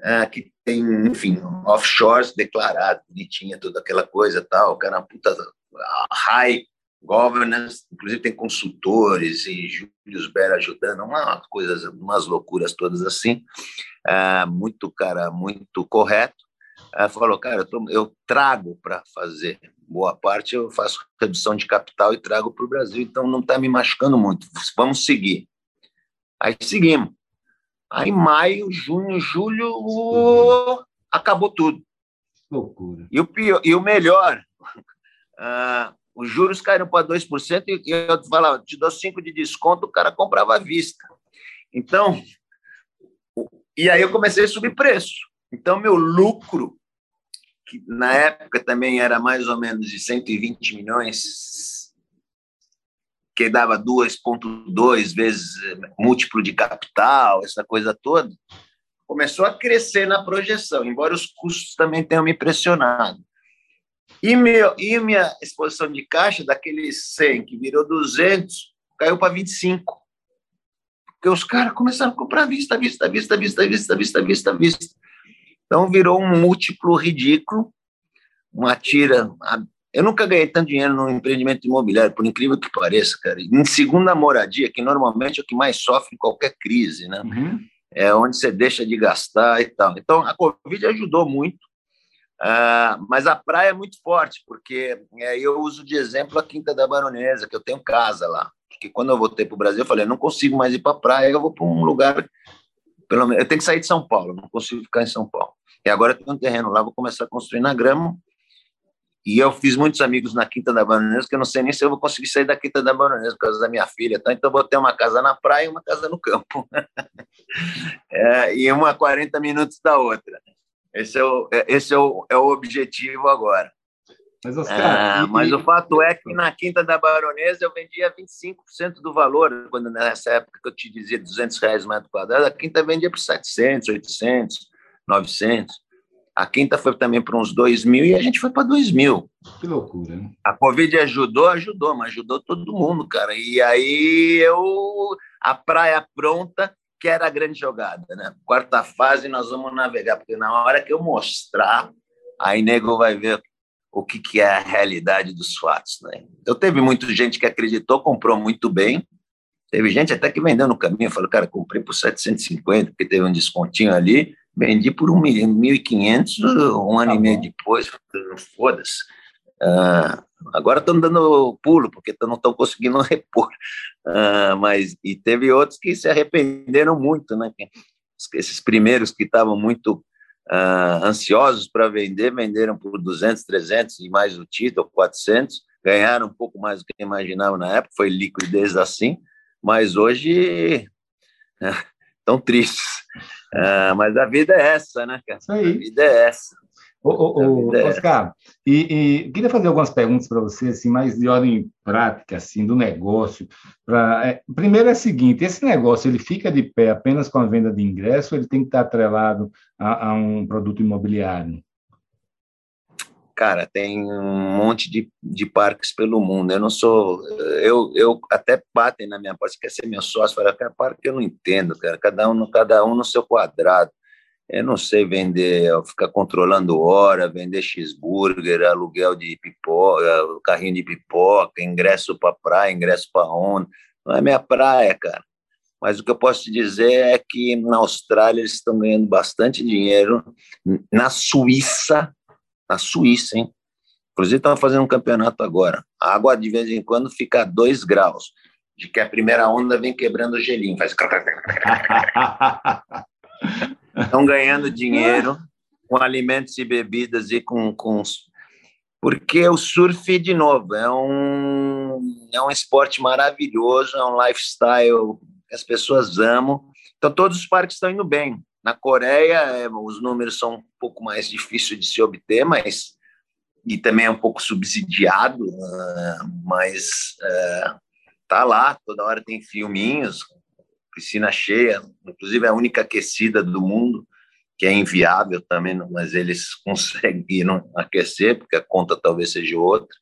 [SPEAKER 2] é, que tem, enfim, offshores declarado, bonitinha, toda aquela coisa tal, o cara é puta high governance, inclusive tem consultores e Júlio Bera ajudando, uma coisas, umas loucuras todas assim, é, muito cara, muito correto. É, falou, cara, eu, tô, eu trago para fazer boa parte, eu faço redução de capital e trago para o Brasil, então não está me machucando muito. Vamos seguir. Aí seguimos. Aí, maio, junho, julho, oh, acabou tudo.
[SPEAKER 1] Loucura.
[SPEAKER 2] E o, pior, e o melhor, uh, (laughs) os juros caíram para 2% e eu falava, te dou 5% de desconto, o cara comprava à vista. Então, e aí eu comecei a subir preço. Então, meu lucro, que na época também era mais ou menos de 120 milhões, que dava 2,2 vezes múltiplo de capital, essa coisa toda, começou a crescer na projeção, embora os custos também tenham me pressionado. E, meu, e minha exposição de caixa, daqueles 100 que virou 200, caiu para 25. Porque os caras começaram a comprar vista, vista, vista, vista, vista, vista, vista, vista. Então virou um múltiplo ridículo, uma tira. Eu nunca ganhei tanto dinheiro no empreendimento imobiliário, por incrível que pareça, cara. Em segunda moradia, que normalmente é o que mais sofre em qualquer crise, né? Uhum. É onde você deixa de gastar e tal. Então a Covid ajudou muito. Uh, mas a praia é muito forte, porque é, eu uso de exemplo a Quinta da Baronesa, que eu tenho casa lá. Porque quando eu voltei para o Brasil, eu falei: não consigo mais ir para a praia, eu vou para um lugar. Pelo menos, eu tenho que sair de São Paulo, não consigo ficar em São Paulo. E agora eu tenho um terreno lá, vou começar a construir na grama. E eu fiz muitos amigos na Quinta da Baronesa, que eu não sei nem se eu vou conseguir sair da Quinta da Baronesa por causa da minha filha. Tá? Então, eu vou ter uma casa na praia e uma casa no campo. (laughs) é, e uma a 40 minutos da outra. Esse é o, é, esse é o, é o objetivo agora. Mas, Oscar, ah, e, mas o fato é que na Quinta da Baronesa eu vendia 25% do valor, quando nessa época que eu te dizia 200 reais o metro quadrado, a Quinta vendia por 700, 800, 900. A Quinta foi também para uns 2 mil e a gente foi para 2 mil.
[SPEAKER 1] Que loucura, né?
[SPEAKER 2] A Covid ajudou, ajudou, mas ajudou todo mundo, cara. E aí eu, a praia pronta, que era a grande jogada, né? Quarta fase nós vamos navegar, porque na hora que eu mostrar, aí nego vai ver o que, que é a realidade dos fatos, né? Então teve muita gente que acreditou, comprou muito bem, teve gente até que vendeu no caminho, falou, cara, comprei por 750, porque teve um descontinho ali, vendi por 1.500 um ano tá e meio depois, foda-se. Uh, agora estão dando pulo, porque não estão conseguindo (laughs) repor. Uh, mas, e teve outros que se arrependeram muito, né? Esses primeiros que estavam muito uh, ansiosos para vender, venderam por 200, 300 e mais o título, 400, ganharam um pouco mais do que imaginavam na época, foi liquidez assim, mas hoje (laughs) estão tristes. Mas a vida é essa, né, cara? A vida é essa.
[SPEAKER 1] Ô, ô, Oscar, e, e, queria fazer algumas perguntas para você, assim, mais de ordem prática, assim, do negócio. Pra, é, primeiro é o seguinte, esse negócio, ele fica de pé apenas com a venda de ingresso ou ele tem que estar atrelado a, a um produto imobiliário?
[SPEAKER 2] Cara, tem um monte de, de parques pelo mundo. Eu não sou. Eu, eu até batem na minha porta. Você quer ser meu sócio? Fala, cara, parque eu não entendo, cara. Cada um, cada um no seu quadrado. Eu não sei vender, ficar controlando hora, vender cheeseburger, aluguel de pipoca, carrinho de pipoca, ingresso para praia, ingresso para onda. Não é minha praia, cara. Mas o que eu posso te dizer é que na Austrália eles estão ganhando bastante dinheiro. Na Suíça, na Suíça, hein? Inclusive estão fazendo um campeonato agora. A água de vez em quando fica a dois graus, de que a primeira onda vem quebrando o gelinho, faz. (laughs) estão ganhando dinheiro com alimentos e bebidas e com, com porque o surf de novo é um é um esporte maravilhoso, é um lifestyle que as pessoas amam. Então todos os parques estão indo bem. Na Coreia é, os números são um pouco mais difíceis de se obter, mas e também é um pouco subsidiado, uh, mas uh, tá lá toda hora tem filminhos piscina cheia, inclusive a única aquecida do mundo, que é inviável também, mas eles (laughs) conseguiram aquecer, porque a conta talvez seja outra.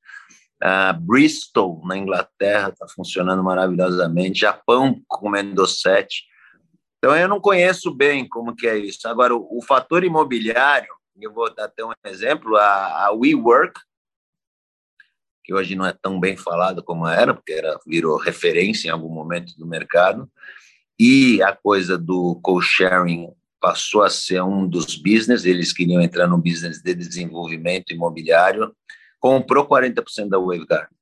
[SPEAKER 2] Uh, Bristol, na Inglaterra, está funcionando maravilhosamente. Japão, comendo sete. Então, eu não conheço bem como que é isso. Agora, o, o fator imobiliário, eu vou dar até um exemplo, a, a WeWork, que hoje não é tão bem falado como era, porque era, virou referência em algum momento do mercado, e a coisa do co-sharing passou a ser um dos business, eles queriam entrar no business de desenvolvimento imobiliário, comprou 40% da Wave Garden,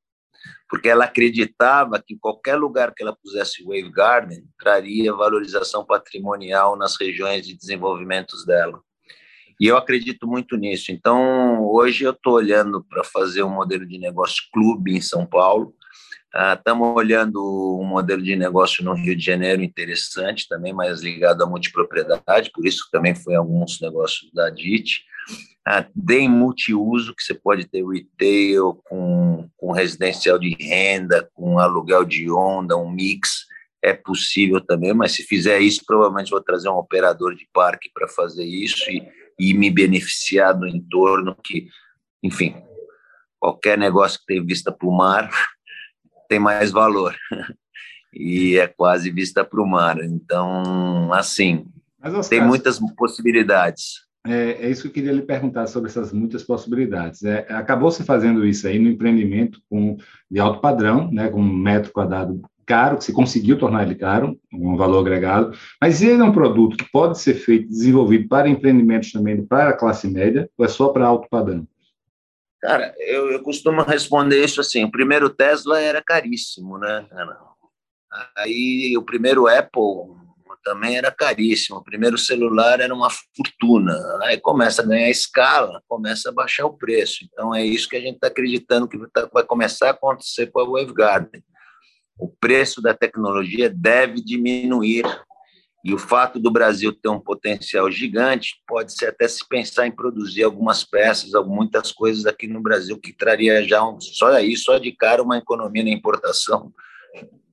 [SPEAKER 2] porque ela acreditava que em qualquer lugar que ela pusesse Wave Garden, traria valorização patrimonial nas regiões de desenvolvimento dela. E eu acredito muito nisso. Então, hoje eu estou olhando para fazer um modelo de negócio clube em São Paulo. Estamos uh, olhando um modelo de negócio no Rio de Janeiro interessante também, mais ligado à multipropriedade, por isso também foi alguns negócios da DIT. Tem multiuso, que você pode ter retail com, com residencial de renda, com aluguel de onda, um mix é possível também, mas se fizer isso, provavelmente vou trazer um operador de parque para fazer isso e, e me beneficiar do entorno, que, enfim, qualquer negócio que tem vista para o mar tem mais valor. (laughs) e é quase vista para o mar. Então, assim, tem muitas possibilidades.
[SPEAKER 1] É, é, isso que eu queria lhe perguntar sobre essas muitas possibilidades. É, acabou se fazendo isso aí no empreendimento com, de alto padrão, né, com um metro quadrado caro, que se conseguiu tornar ele caro, um valor agregado, mas ele é um produto que pode ser feito, desenvolvido para empreendimentos também para a classe média, ou é só para alto padrão?
[SPEAKER 2] Cara, eu, eu costumo responder isso assim, o primeiro Tesla era caríssimo, né, Aí o primeiro Apple também era caríssimo, o primeiro celular era uma fortuna, aí começa a ganhar escala, começa a baixar o preço, então é isso que a gente está acreditando que vai começar a acontecer com a Wavegarden o preço da tecnologia deve diminuir. E o fato do Brasil ter um potencial gigante, pode ser até se pensar em produzir algumas peças, muitas coisas aqui no Brasil que traria já um, só aí, só de cara, uma economia na importação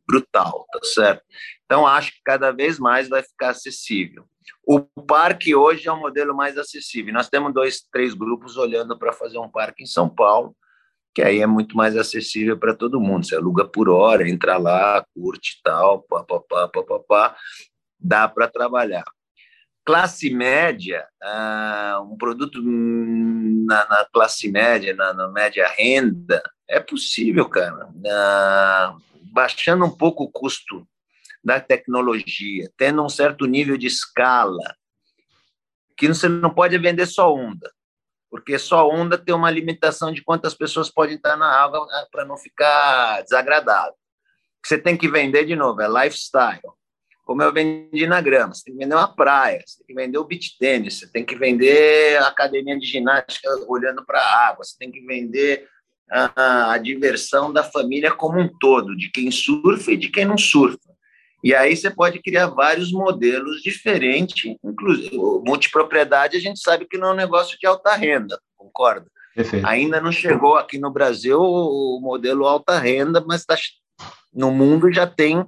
[SPEAKER 2] brutal, tá certo? Então acho que cada vez mais vai ficar acessível. O parque hoje é o modelo mais acessível. Nós temos dois, três grupos olhando para fazer um parque em São Paulo que aí é muito mais acessível para todo mundo. Você aluga por hora, entra lá, curte e tal, papapá, papapá, dá para trabalhar. Classe média, ah, um produto na, na, classe média, na, na, média renda, é possível, cara. Ah, baixando um pouco o custo da tecnologia, tendo um certo nível de escala, que você não pode vender só onda porque só onda tem uma limitação de quantas pessoas podem estar na água ah, para não ficar desagradável. Você tem que vender de novo, é lifestyle. Como eu vendi na grama, você tem que vender uma praia, você tem que vender o beach tênis, você tem que vender a academia de ginástica olhando para a água, você tem que vender a, a diversão da família como um todo, de quem surfa e de quem não surfa. E aí você pode criar vários modelos diferentes, inclusive multipropriedade, a gente sabe que não é um negócio de alta renda, concorda? Perfeito. Ainda não chegou aqui no Brasil o modelo alta renda, mas tá, no mundo já tem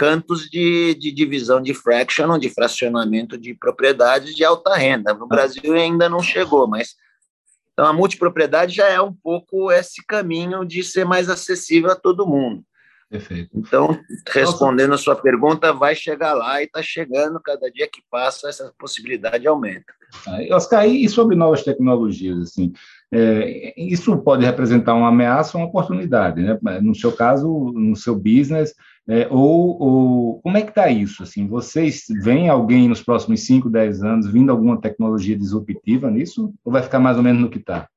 [SPEAKER 2] cantos de, de divisão de fraction, de fracionamento de propriedades de alta renda. No Brasil ainda não chegou, mas então a multipropriedade já é um pouco esse caminho de ser mais acessível a todo mundo. Perfeito. Então, respondendo a sua pergunta, vai chegar lá e está chegando, cada dia que passa, essa possibilidade aumenta.
[SPEAKER 1] Oscar, e sobre novas tecnologias, assim, é, isso pode representar uma ameaça ou uma oportunidade, né? No seu caso, no seu business, é, ou, ou, como é que está isso? Assim, vocês veem alguém nos próximos 5, 10 anos vindo alguma tecnologia disruptiva nisso, ou vai ficar mais ou menos no que está?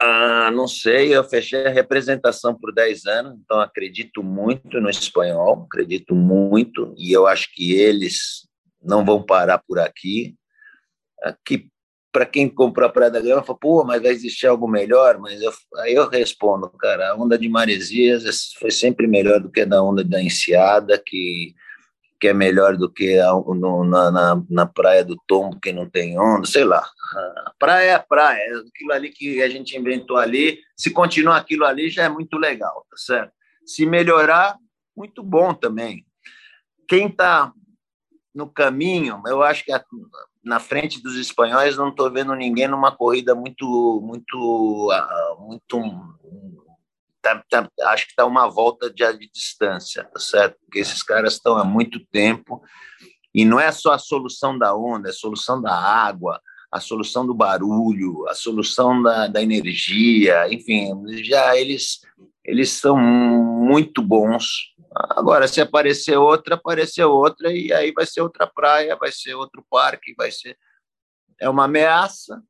[SPEAKER 2] Ah, não sei, eu fechei a representação por 10 anos, então acredito muito no espanhol, acredito muito, e eu acho que eles não vão parar por aqui. Aqui, para quem comprou a Praia da Grama, fala, pô, mas vai existir algo melhor? Mas eu, aí eu respondo, cara, a onda de Maresias foi sempre melhor do que a da onda da Enseada, que que é melhor do que a, no, na, na, na, praia do Tombo, que não tem onda, sei lá. A praia é a praia, é aquilo ali que a gente inventou ali, se continuar aquilo ali já é muito legal, tá certo? Se melhorar, muito bom também. Quem está no caminho, eu acho que a, na frente dos espanhóis não estou vendo ninguém numa corrida muito, muito, ah, muito tá, tá, acho que está uma volta de, de, distância, tá certo? Porque esses caras estão há muito tempo e não é só a solução da onda, é a solução da água, a solução do barulho, a solução da, da energia, enfim, já eles eles são muito bons. Agora, se aparecer outra, aparecer outra, e aí vai ser outra praia, vai ser outro parque, vai ser. É uma ameaça,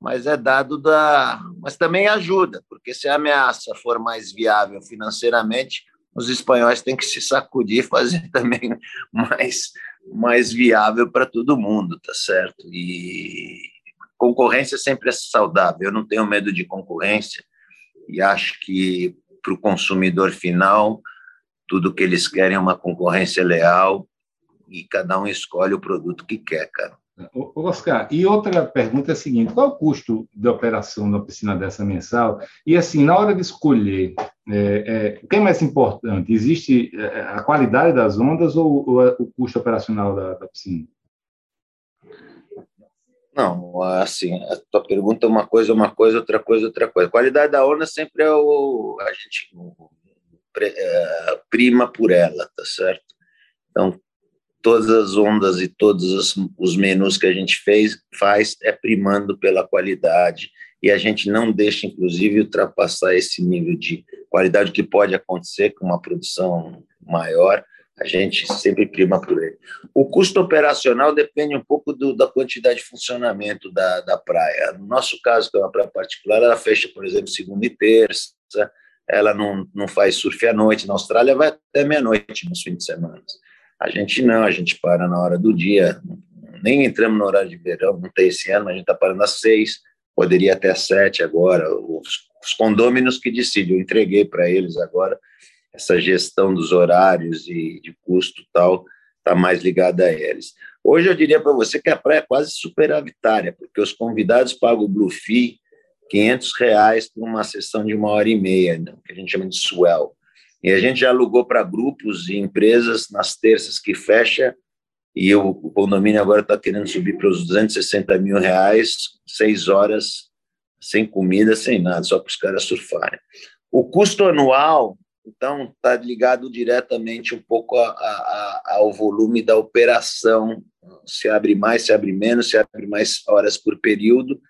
[SPEAKER 2] mas é dado da. Mas também ajuda, porque se a ameaça for mais viável financeiramente, os espanhóis têm que se sacudir fazer (laughs) também mais, mais viável para todo mundo, tá certo? E, concorrência sempre é saudável. Eu não tenho medo de concorrência e acho que para o consumidor final tudo que eles querem é uma concorrência leal e cada um escolhe o produto que quer, cara.
[SPEAKER 1] Oscar, e outra pergunta é a seguinte: qual é o custo de operação da piscina dessa mensal? E assim, na hora de escolher, é, é, o que é mais importante? Existe é, a qualidade das ondas ou, ou o custo operacional da, da, piscina?
[SPEAKER 2] Não, assim, a tua pergunta é uma coisa, uma coisa, outra coisa, outra coisa. Qualidade da onda sempre é o a gente é, prima por ela, tá certo? Então, todas as ondas e todos os menus que a gente fez faz é primando pela qualidade e a gente não deixa, inclusive, ultrapassar esse nível de qualidade que pode acontecer com uma produção maior. A gente sempre prima por ele. O custo operacional depende um pouco do, da quantidade de funcionamento da, da praia. No nosso caso, que é uma praia particular, ela fecha, por exemplo, segunda e terça, ela não, não faz surf à noite. Na Austrália, vai até meia-noite nos fins de semana. A gente não, a gente para na hora do dia, nem entramos no horário de verão, não tem esse ano, mas a gente está parando às seis, poderia até às sete agora. Os, os condôminos que decidem, eu entreguei para eles agora essa gestão dos horários e de custo tal, está mais ligada a eles. Hoje eu diria para você que a praia é quase superavitária, porque os convidados pagam o Blue Fee 500 reais por uma sessão de uma hora e meia, né, que a gente chama de swell. E a gente já alugou para grupos e empresas nas terças que fecha, e o, o condomínio agora está querendo subir para os 260 mil reais, seis horas, sem comida, sem nada, só para os caras surfarem. O custo anual, então, está ligado diretamente um pouco a, a, ao volume da operação. Se abre mais, se abre menos, se abre mais horas por período,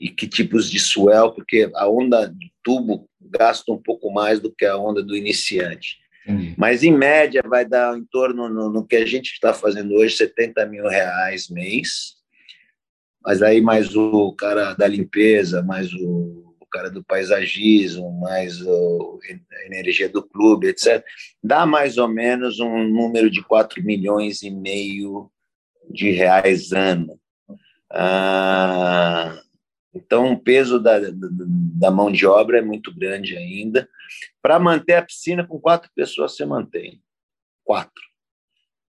[SPEAKER 2] e que tipos de swell, porque a onda de tubo gasta um pouco mais do que a onda do iniciante. Entendi. Mas, em média, vai dar em torno, no, no que a gente está fazendo hoje, 70 mil reais mês. Mas aí mais o cara da limpeza, mais o cara do paisagismo, mais o, a energia do clube, etc. Dá mais ou menos um número de 4 milhões e meio de reais ano. Ah, então, o peso da, da mão de obra é muito grande ainda. Para manter a piscina, com quatro pessoas você mantém. Quatro.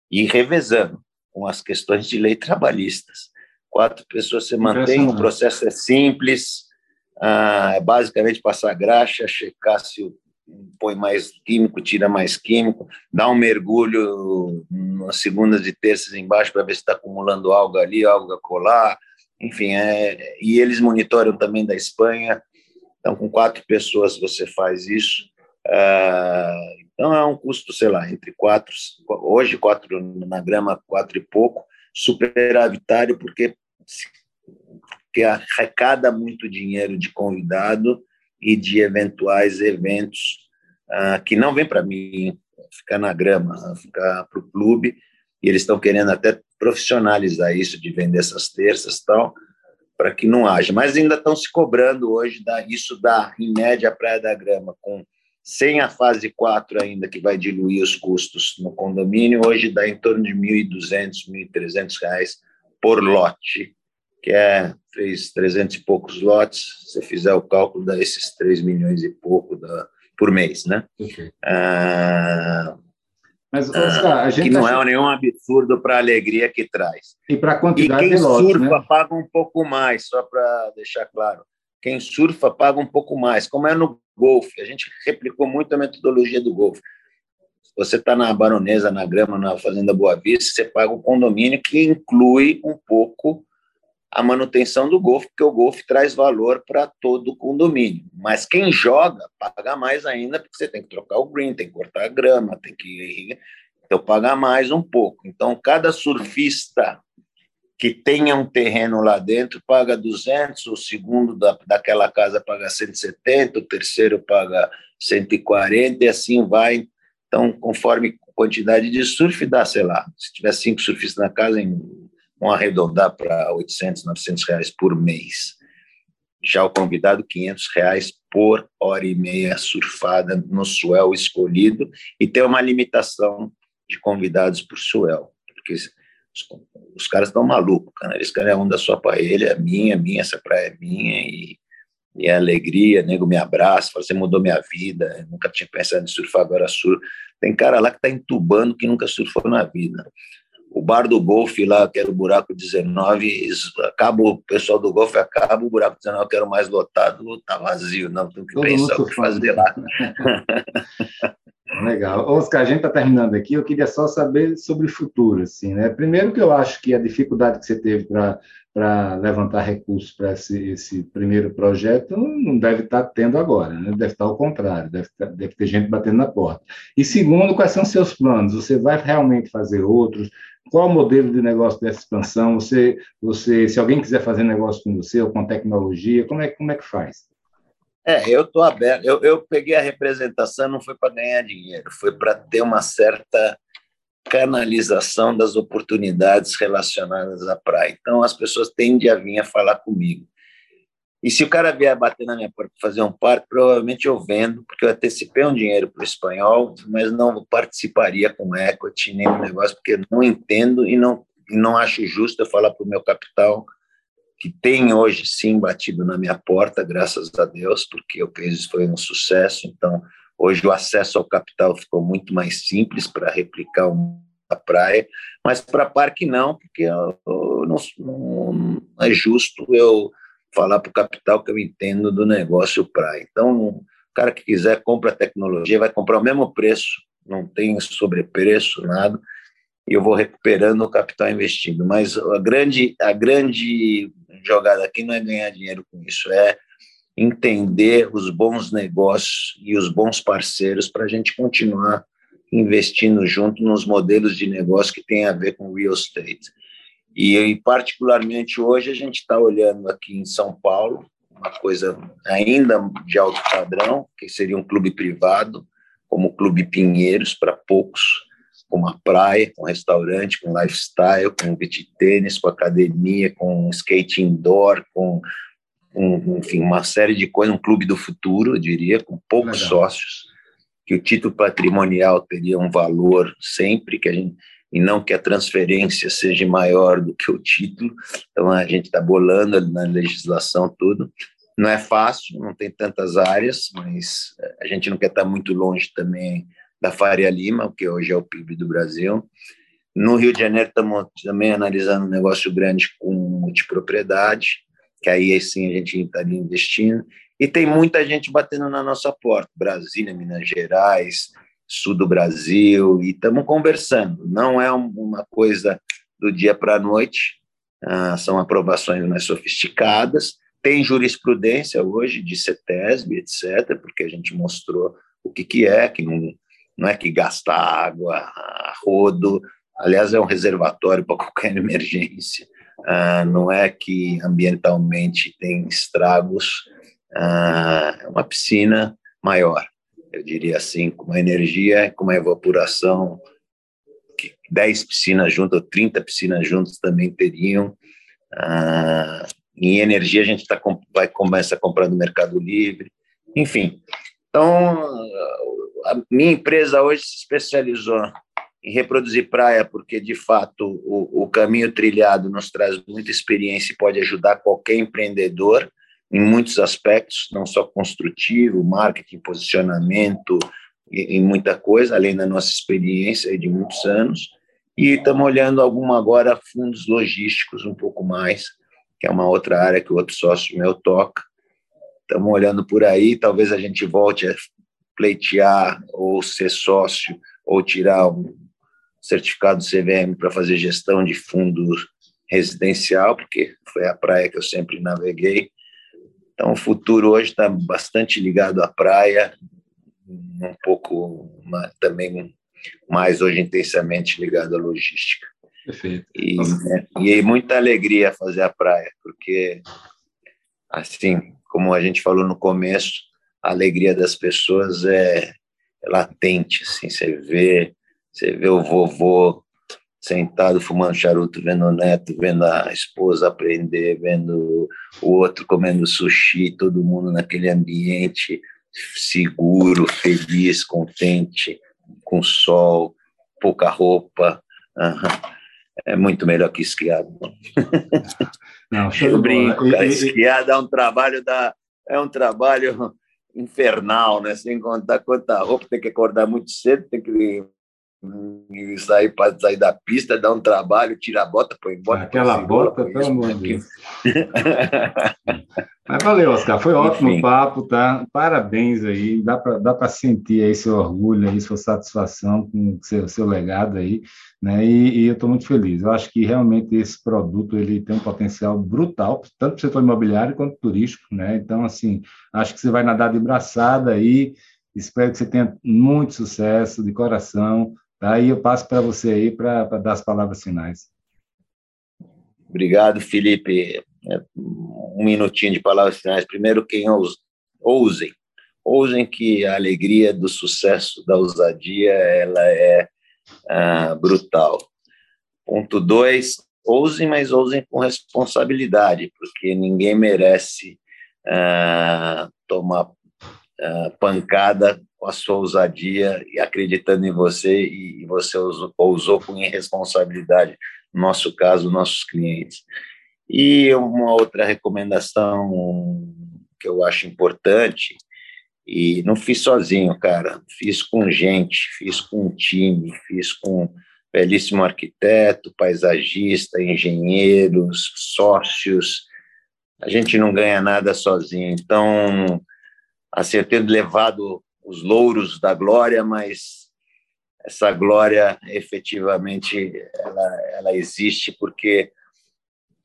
[SPEAKER 2] E revezando com as questões de lei trabalhistas. Quatro pessoas você mantém, o processo é simples, ah, é basicamente passar graxa, checar se põe mais químico, tira mais químico, dá um mergulho nas segundas e terças embaixo para ver se está acumulando algo ali, algo a colar, enfim, é, e eles monitoram também da Espanha. Então, com quatro pessoas você faz isso. Uh, então, é um custo, sei lá, entre quatro, hoje quatro na grama, quatro e pouco, superavitário, porque, porque arrecada muito dinheiro de convidado e de eventuais eventos uh, que não vem para mim ficar na grama, ficar para o clube, e eles estão querendo até profissionalizar isso, de vender essas terças tal, para que não haja. Mas ainda estão se cobrando hoje, da, isso dá, em média, a Praia da Grama, com sem a fase 4 ainda, que vai diluir os custos no condomínio, hoje dá em torno de R$ 1.200, R$ 1.300 por lote, que é fez 300 e poucos lotes, se fizer o cálculo, dá esses 3 milhões e pouco da, por mês, né? Okay. Ah, mas, ah, Oscar, a gente que não é nenhum absurdo para a alegria que traz.
[SPEAKER 1] E para a quantidade
[SPEAKER 2] e quem
[SPEAKER 1] de lotes,
[SPEAKER 2] surfa
[SPEAKER 1] né?
[SPEAKER 2] paga um pouco mais, só para deixar claro. Quem surfa paga um pouco mais, como é no golfe. A gente replicou muito a metodologia do golfe. Você está na Baronesa, na Grama, na Fazenda Boa Vista, você paga o condomínio que inclui um pouco a manutenção do golfe, porque o golfe traz valor para todo o condomínio. Mas quem joga paga mais ainda, porque você tem que trocar o green, tem que cortar a grama, tem que. Então, paga mais um pouco. Então, cada surfista que tenha um terreno lá dentro paga 200, o segundo da, daquela casa paga 170, o terceiro paga 140 e assim vai. Então, conforme quantidade de surf, dá, sei lá, se tiver cinco surfistas na casa, em vão arredondar para 800, 900 reais por mês. Já o convidado, 500 reais por hora e meia surfada no swell escolhido e tem uma limitação de convidados por swell, porque os caras estão malucos, cara. Eles querem a onda só para ele, é minha, é minha, essa praia é minha e, e é alegria. Nego me abraça, fala, você mudou minha vida. Nunca tinha pensado em surfar, agora surfo. Tem cara lá que está entubando que nunca surfou na vida. O bar do golfe lá, que era o buraco 19, acaba o pessoal do golfe, acaba o buraco 19, que era o mais lotado, tá vazio. Não, tem que Todo pensar o que fazer lá. (laughs)
[SPEAKER 1] Legal. Oscar, a gente está terminando aqui. Eu queria só saber sobre o futuro. Assim, né? Primeiro, que eu acho que a dificuldade que você teve para levantar recursos para esse, esse, primeiro projeto não deve estar tá tendo agora, né? deve estar ao contrário, deve, tá, deve ter gente batendo na porta. E segundo, quais são seus planos? Você vai realmente fazer outros? Qual o modelo de negócio dessa expansão? Você, você, se alguém quiser fazer negócio com você ou com tecnologia, como é, como é que faz?
[SPEAKER 2] É, eu estou aberto. Eu, eu peguei a representação, não foi para ganhar dinheiro, foi para ter uma certa canalização das oportunidades relacionadas à praia. Então, as pessoas tendem a vir a falar comigo. E se o cara vier bater na minha porta para fazer um parque, provavelmente eu vendo, porque eu antecipei um dinheiro para o espanhol, mas não participaria com equity nem no negócio, porque não entendo e não, não acho justo eu falar para o meu capital que tem hoje sim batido na minha porta, graças a Deus, porque o case foi um sucesso. Então, hoje o acesso ao capital ficou muito mais simples para replicar a praia, mas para parque não, porque eu, eu não, não, é justo eu falar para o capital que eu entendo do negócio praia. Então, o cara que quiser compra tecnologia, vai comprar o mesmo preço, não tem sobrepreço, nada, e eu vou recuperando o capital investido. Mas a grande, a grande jogada aqui não é ganhar dinheiro com isso, é entender os bons negócios e os bons parceiros para a gente continuar investindo junto nos modelos de negócio que tem a ver com real estate. E, particularmente hoje, a gente está olhando aqui em São Paulo, uma coisa ainda de alto padrão, que seria um clube privado, como o Clube Pinheiros, para poucos, com uma praia, com restaurante, com lifestyle, com beach tênis, com academia, com skate indoor, com, com, enfim, uma série de coisas, um clube do futuro, eu diria, com poucos Legal. sócios, que o título patrimonial teria um valor sempre, que a gente, e não que a transferência seja maior do que o título, então a gente está bolando na legislação tudo, não é fácil, não tem tantas áreas, mas a gente não quer estar muito longe também da Faria Lima, que hoje é o PIB do Brasil. No Rio de Janeiro estamos também analisando um negócio grande com multipropriedade, que aí sim a gente estaria investindo. E tem muita gente batendo na nossa porta, Brasília, Minas Gerais, sul do Brasil, e estamos conversando. Não é uma coisa do dia para a noite, ah, são aprovações mais sofisticadas. Tem jurisprudência hoje de CETESB, etc., porque a gente mostrou o que, que é, que não, não é que gasta água rodo, aliás, é um reservatório para (laughs) qualquer emergência, ah, não é que ambientalmente tem estragos, ah, é uma piscina maior, eu diria assim, com uma energia, com uma evaporação que 10 piscinas juntas, ou 30 piscinas juntas também teriam. Ah, em energia, a gente tá, vai começar a comprar no Mercado Livre, enfim. Então, a minha empresa hoje se especializou em reproduzir praia, porque, de fato, o, o caminho trilhado nos traz muita experiência e pode ajudar qualquer empreendedor em muitos aspectos, não só construtivo, marketing, posicionamento e, e muita coisa, além da nossa experiência de muitos anos. E estamos olhando alguma agora fundos logísticos um pouco mais, que é uma outra área que o outro sócio meu toca. Estamos olhando por aí, talvez a gente volte a pleitear ou ser sócio ou tirar um certificado CVM para fazer gestão de fundo residencial, porque foi a praia que eu sempre naveguei. Então, o futuro hoje está bastante ligado à praia, um pouco uma, também mais hoje intensamente ligado à logística. Perfeito. E, né, e muita alegria fazer a praia, porque, assim, como a gente falou no começo, a alegria das pessoas é, é latente, assim, você vê, você vê o vovô sentado fumando charuto, vendo o neto, vendo a esposa aprender, vendo o outro comendo sushi, todo mundo naquele ambiente seguro, feliz, contente, com sol, pouca roupa. Uhum. é muito melhor que esquiar. (laughs) Não, eu brinco, cara, esquiar dá um trabalho, dá, é um trabalho infernal, né? Sem contar quanta roupa, tem que acordar muito cedo, tem que sair para sair da pista, dar um trabalho, tirar a bota, põe bota.
[SPEAKER 1] Aquela bota, pelo amor de Deus. Mas valeu, Oscar, foi ótimo Enfim. papo, tá? Parabéns aí, dá para dá sentir aí seu orgulho, aí, sua satisfação com o seu, seu legado aí, né? E, e eu estou muito feliz. Eu acho que realmente esse produto ele tem um potencial brutal, tanto para o setor imobiliário quanto turístico, né? Então, assim, acho que você vai nadar de braçada aí, espero que você tenha muito sucesso de coração, tá? E eu passo para você aí para dar as palavras finais.
[SPEAKER 2] Obrigado, Felipe um minutinho de palavras finais. Primeiro, quem ousem, ousem que a alegria do sucesso, da ousadia, ela é ah, brutal. Ponto dois, ousem, mas ousem com responsabilidade, porque ninguém merece ah, tomar ah, pancada com a sua ousadia e acreditando em você e você ousou, com irresponsabilidade, no nosso caso, nossos clientes. E uma outra recomendação que eu acho importante, e não fiz sozinho, cara, fiz com gente, fiz com um time, fiz com belíssimo arquiteto, paisagista, engenheiros, sócios. A gente não ganha nada sozinho. Então, assim, eu tenho levado os louros da glória, mas essa glória efetivamente ela, ela existe porque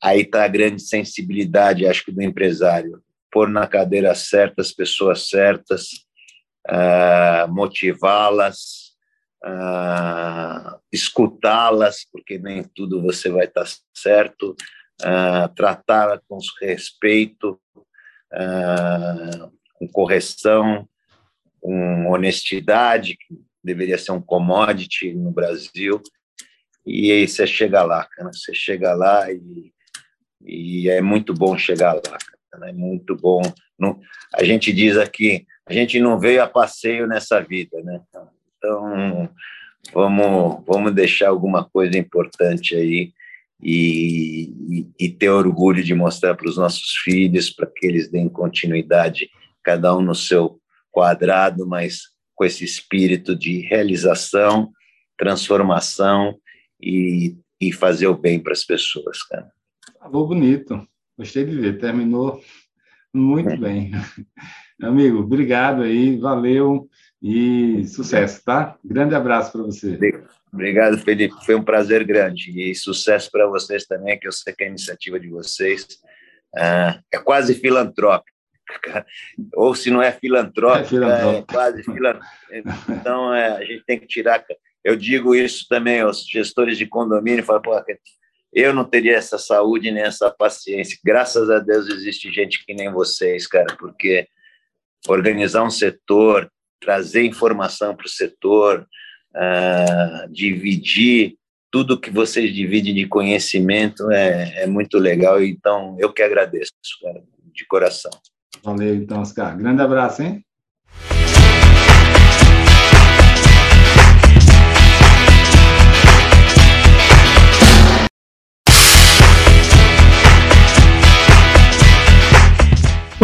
[SPEAKER 2] aí está a grande sensibilidade, acho que, do empresário. Pôr na cadeira certas pessoas certas, uh, motivá-las, uh, escutá-las, porque nem tudo você vai estar tá certo, uh, tratá-la com respeito, com correção, com honestidade, que deveria ser um commodity no Brasil. E aí você chega lá, cara, você chega lá e e é muito bom chegar lá, é muito bom. Não, a gente diz aqui, a gente não veio a passeio nessa vida, né? Então, vamos, vamos deixar alguma coisa importante aí e, e, e ter orgulho de mostrar para os nossos filhos, para que eles deem continuidade, cada um no seu quadrado, mas com esse espírito de realização, transformação e, e fazer o bem para as pessoas, cara.
[SPEAKER 1] Falou bonito. Gostei de ver. Terminou muito bem. (laughs) Amigo, obrigado aí, valeu e sucesso, tá? Grande abraço para você.
[SPEAKER 2] Obrigado, Felipe. Foi um prazer grande e sucesso para vocês também, que eu sei que a iniciativa de vocês ah, é quase filantrópica. (laughs) Ou se não é filantrópica, é, é quase filantrópica. Então, é, a gente tem que tirar. Eu digo isso também aos gestores de condomínio, falo, pô, eu não teria essa saúde nem essa paciência. Graças a Deus existe gente que nem vocês, cara, porque organizar um setor, trazer informação para o setor, uh, dividir tudo que vocês dividem de conhecimento é, é muito legal. Então, eu que agradeço, cara, de coração.
[SPEAKER 1] Valeu, então, Oscar. Grande abraço, hein?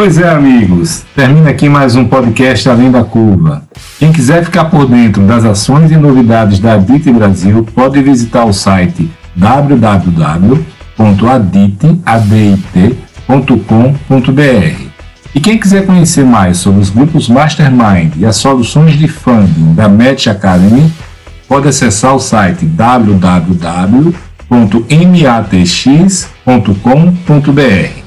[SPEAKER 1] Pois é, amigos, termina aqui mais um podcast Além da Curva. Quem quiser ficar por dentro das ações e novidades da Adit Brasil, pode visitar o site www.adit.com.br. E quem quiser conhecer mais sobre os grupos Mastermind e as soluções de funding da Match Academy, pode acessar o site www.matx.com.br.